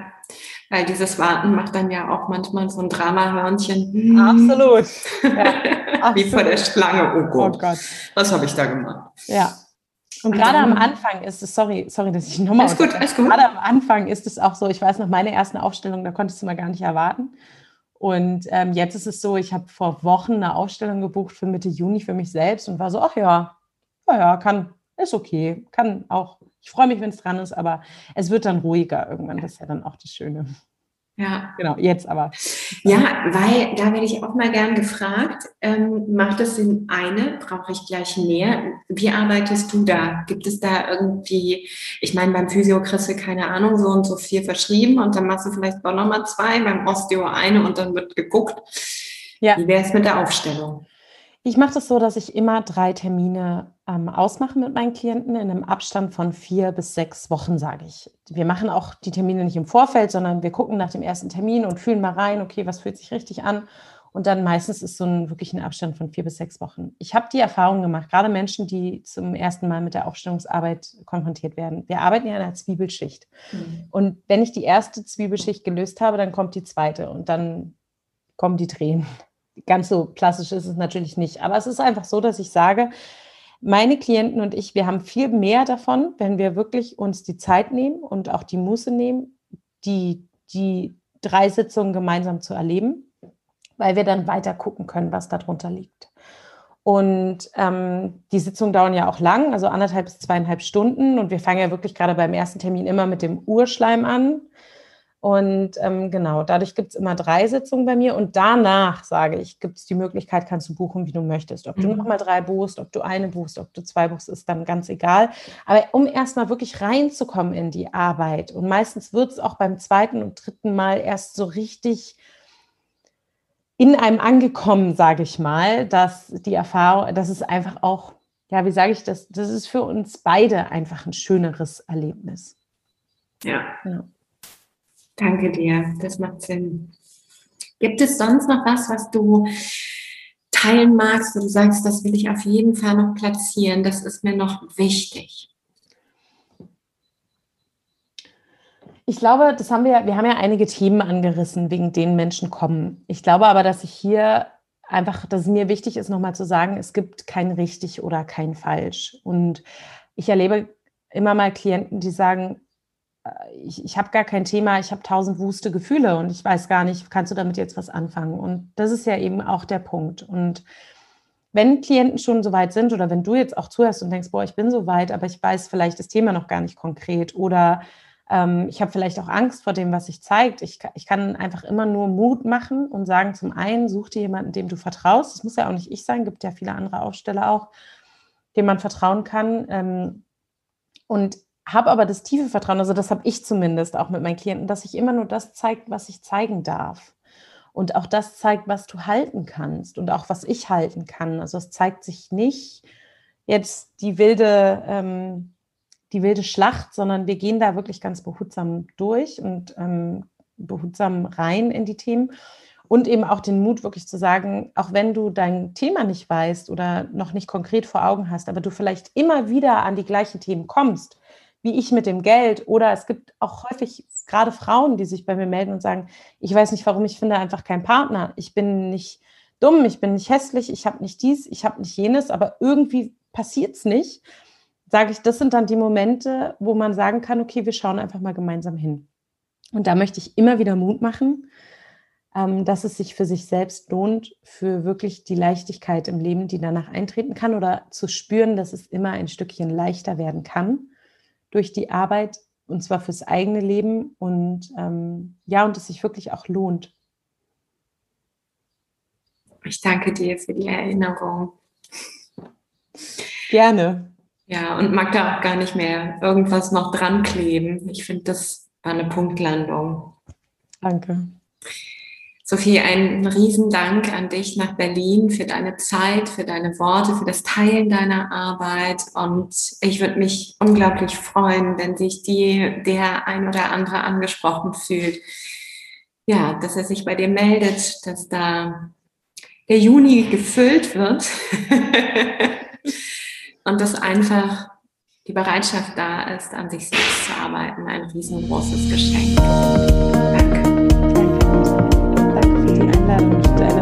Weil dieses Warten macht dann ja auch manchmal so ein Dramahörnchen. Absolut. Ja, Wie vor der Schlange. Oh Gott. Oh Gott. Was habe ich da gemacht? Ja. Und, gerade am Anfang ist es, sorry, sorry, dass ich nochmal. Alles gut, alles gut. Gerade am Anfang ist es auch so, ich weiß noch, meine ersten Aufstellungen, da konntest du mal gar nicht erwarten. Und ähm, jetzt ist es so, ich habe vor Wochen eine Ausstellung gebucht für Mitte Juni für mich selbst und war so, ach ja, ja, ja, kann, ist okay, kann auch. Ich freue mich, wenn es dran ist, aber es wird dann ruhiger irgendwann. Das ist ja dann auch das Schöne. Ja. Genau, jetzt aber. Ja, weil da werde ich auch mal gern gefragt, ähm, macht es Sinn, eine, brauche ich gleich mehr? Wie arbeitest du da? Gibt es da irgendwie, ich meine, beim Physio kriegst du keine Ahnung, so und so viel verschrieben und dann machst du vielleicht auch nochmal zwei, beim Osteo eine und dann wird geguckt. Ja. Wie wäre es mit der Aufstellung? Ich mache das so, dass ich immer drei Termine ähm, ausmache mit meinen Klienten in einem Abstand von vier bis sechs Wochen, sage ich. Wir machen auch die Termine nicht im Vorfeld, sondern wir gucken nach dem ersten Termin und fühlen mal rein, okay, was fühlt sich richtig an? Und dann meistens ist so ein wirklich ein Abstand von vier bis sechs Wochen. Ich habe die Erfahrung gemacht, gerade Menschen, die zum ersten Mal mit der Aufstellungsarbeit konfrontiert werden. Wir arbeiten ja in einer Zwiebelschicht. Mhm. Und wenn ich die erste Zwiebelschicht gelöst habe, dann kommt die zweite und dann kommen die Tränen ganz so klassisch ist es natürlich nicht. Aber es ist einfach so, dass ich sage, meine Klienten und ich, wir haben viel mehr davon, wenn wir wirklich uns die Zeit nehmen und auch die Muße nehmen, die, die drei Sitzungen gemeinsam zu erleben, weil wir dann weiter gucken können, was darunter liegt. Und ähm, die Sitzungen dauern ja auch lang, also anderthalb bis zweieinhalb Stunden. Und wir fangen ja wirklich gerade beim ersten Termin immer mit dem Urschleim an. Und ähm, genau, dadurch gibt es immer drei Sitzungen bei mir und danach, sage ich, gibt es die Möglichkeit, kannst du buchen, wie du möchtest. Ob mhm. du nochmal drei buchst, ob du eine buchst, ob du zwei buchst, ist dann ganz egal. Aber um erstmal wirklich reinzukommen in die Arbeit und meistens wird es auch beim zweiten und dritten Mal erst so richtig in einem angekommen, sage ich mal, dass die Erfahrung, dass es einfach auch, ja, wie sage ich das, das ist für uns beide einfach ein schöneres Erlebnis. Ja. ja. Danke dir, das macht Sinn. Gibt es sonst noch was, was du teilen magst, wo du sagst, das will ich auf jeden Fall noch platzieren, das ist mir noch wichtig? Ich glaube, das haben wir, wir haben ja einige Themen angerissen, wegen denen Menschen kommen. Ich glaube aber, dass ich hier einfach, dass es mir wichtig ist, nochmal zu sagen, es gibt kein richtig oder kein falsch. Und ich erlebe immer mal Klienten, die sagen, ich, ich habe gar kein Thema, ich habe tausend wuste Gefühle und ich weiß gar nicht, kannst du damit jetzt was anfangen? Und das ist ja eben auch der Punkt. Und wenn Klienten schon so weit sind oder wenn du jetzt auch zuhörst und denkst, boah, ich bin so weit, aber ich weiß vielleicht das Thema noch gar nicht konkret oder ähm, ich habe vielleicht auch Angst vor dem, was sich zeigt. Ich, ich kann einfach immer nur Mut machen und sagen, zum einen, such dir jemanden, dem du vertraust. Das muss ja auch nicht ich sein, gibt ja viele andere Aufsteller auch, dem man vertrauen kann. Ähm, und habe aber das tiefe Vertrauen, also das habe ich zumindest auch mit meinen Klienten, dass ich immer nur das zeigt, was ich zeigen darf. Und auch das zeigt, was du halten kannst und auch was ich halten kann. Also es zeigt sich nicht jetzt die wilde, ähm, die wilde Schlacht, sondern wir gehen da wirklich ganz behutsam durch und ähm, behutsam rein in die Themen. Und eben auch den Mut, wirklich zu sagen, auch wenn du dein Thema nicht weißt oder noch nicht konkret vor Augen hast, aber du vielleicht immer wieder an die gleichen Themen kommst, wie ich mit dem Geld. Oder es gibt auch häufig gerade Frauen, die sich bei mir melden und sagen, ich weiß nicht warum, ich finde einfach keinen Partner. Ich bin nicht dumm, ich bin nicht hässlich, ich habe nicht dies, ich habe nicht jenes, aber irgendwie passiert es nicht. Sage ich, das sind dann die Momente, wo man sagen kann, okay, wir schauen einfach mal gemeinsam hin. Und da möchte ich immer wieder Mut machen, ähm, dass es sich für sich selbst lohnt, für wirklich die Leichtigkeit im Leben, die danach eintreten kann oder zu spüren, dass es immer ein Stückchen leichter werden kann durch die Arbeit und zwar fürs eigene Leben und ähm, ja, und es sich wirklich auch lohnt. Ich danke dir für die Erinnerung. Gerne. Ja, und mag da auch gar nicht mehr irgendwas noch dran kleben. Ich finde, das war eine Punktlandung. Danke. Sophie, ein Riesendank an dich nach Berlin für deine Zeit, für deine Worte, für das Teilen deiner Arbeit. Und ich würde mich unglaublich freuen, wenn sich die, der ein oder andere angesprochen fühlt. Ja, dass er sich bei dir meldet, dass da der Juni gefüllt wird und dass einfach die Bereitschaft da ist, an sich selbst zu arbeiten. Ein riesengroßes Geschenk. Danke. Deine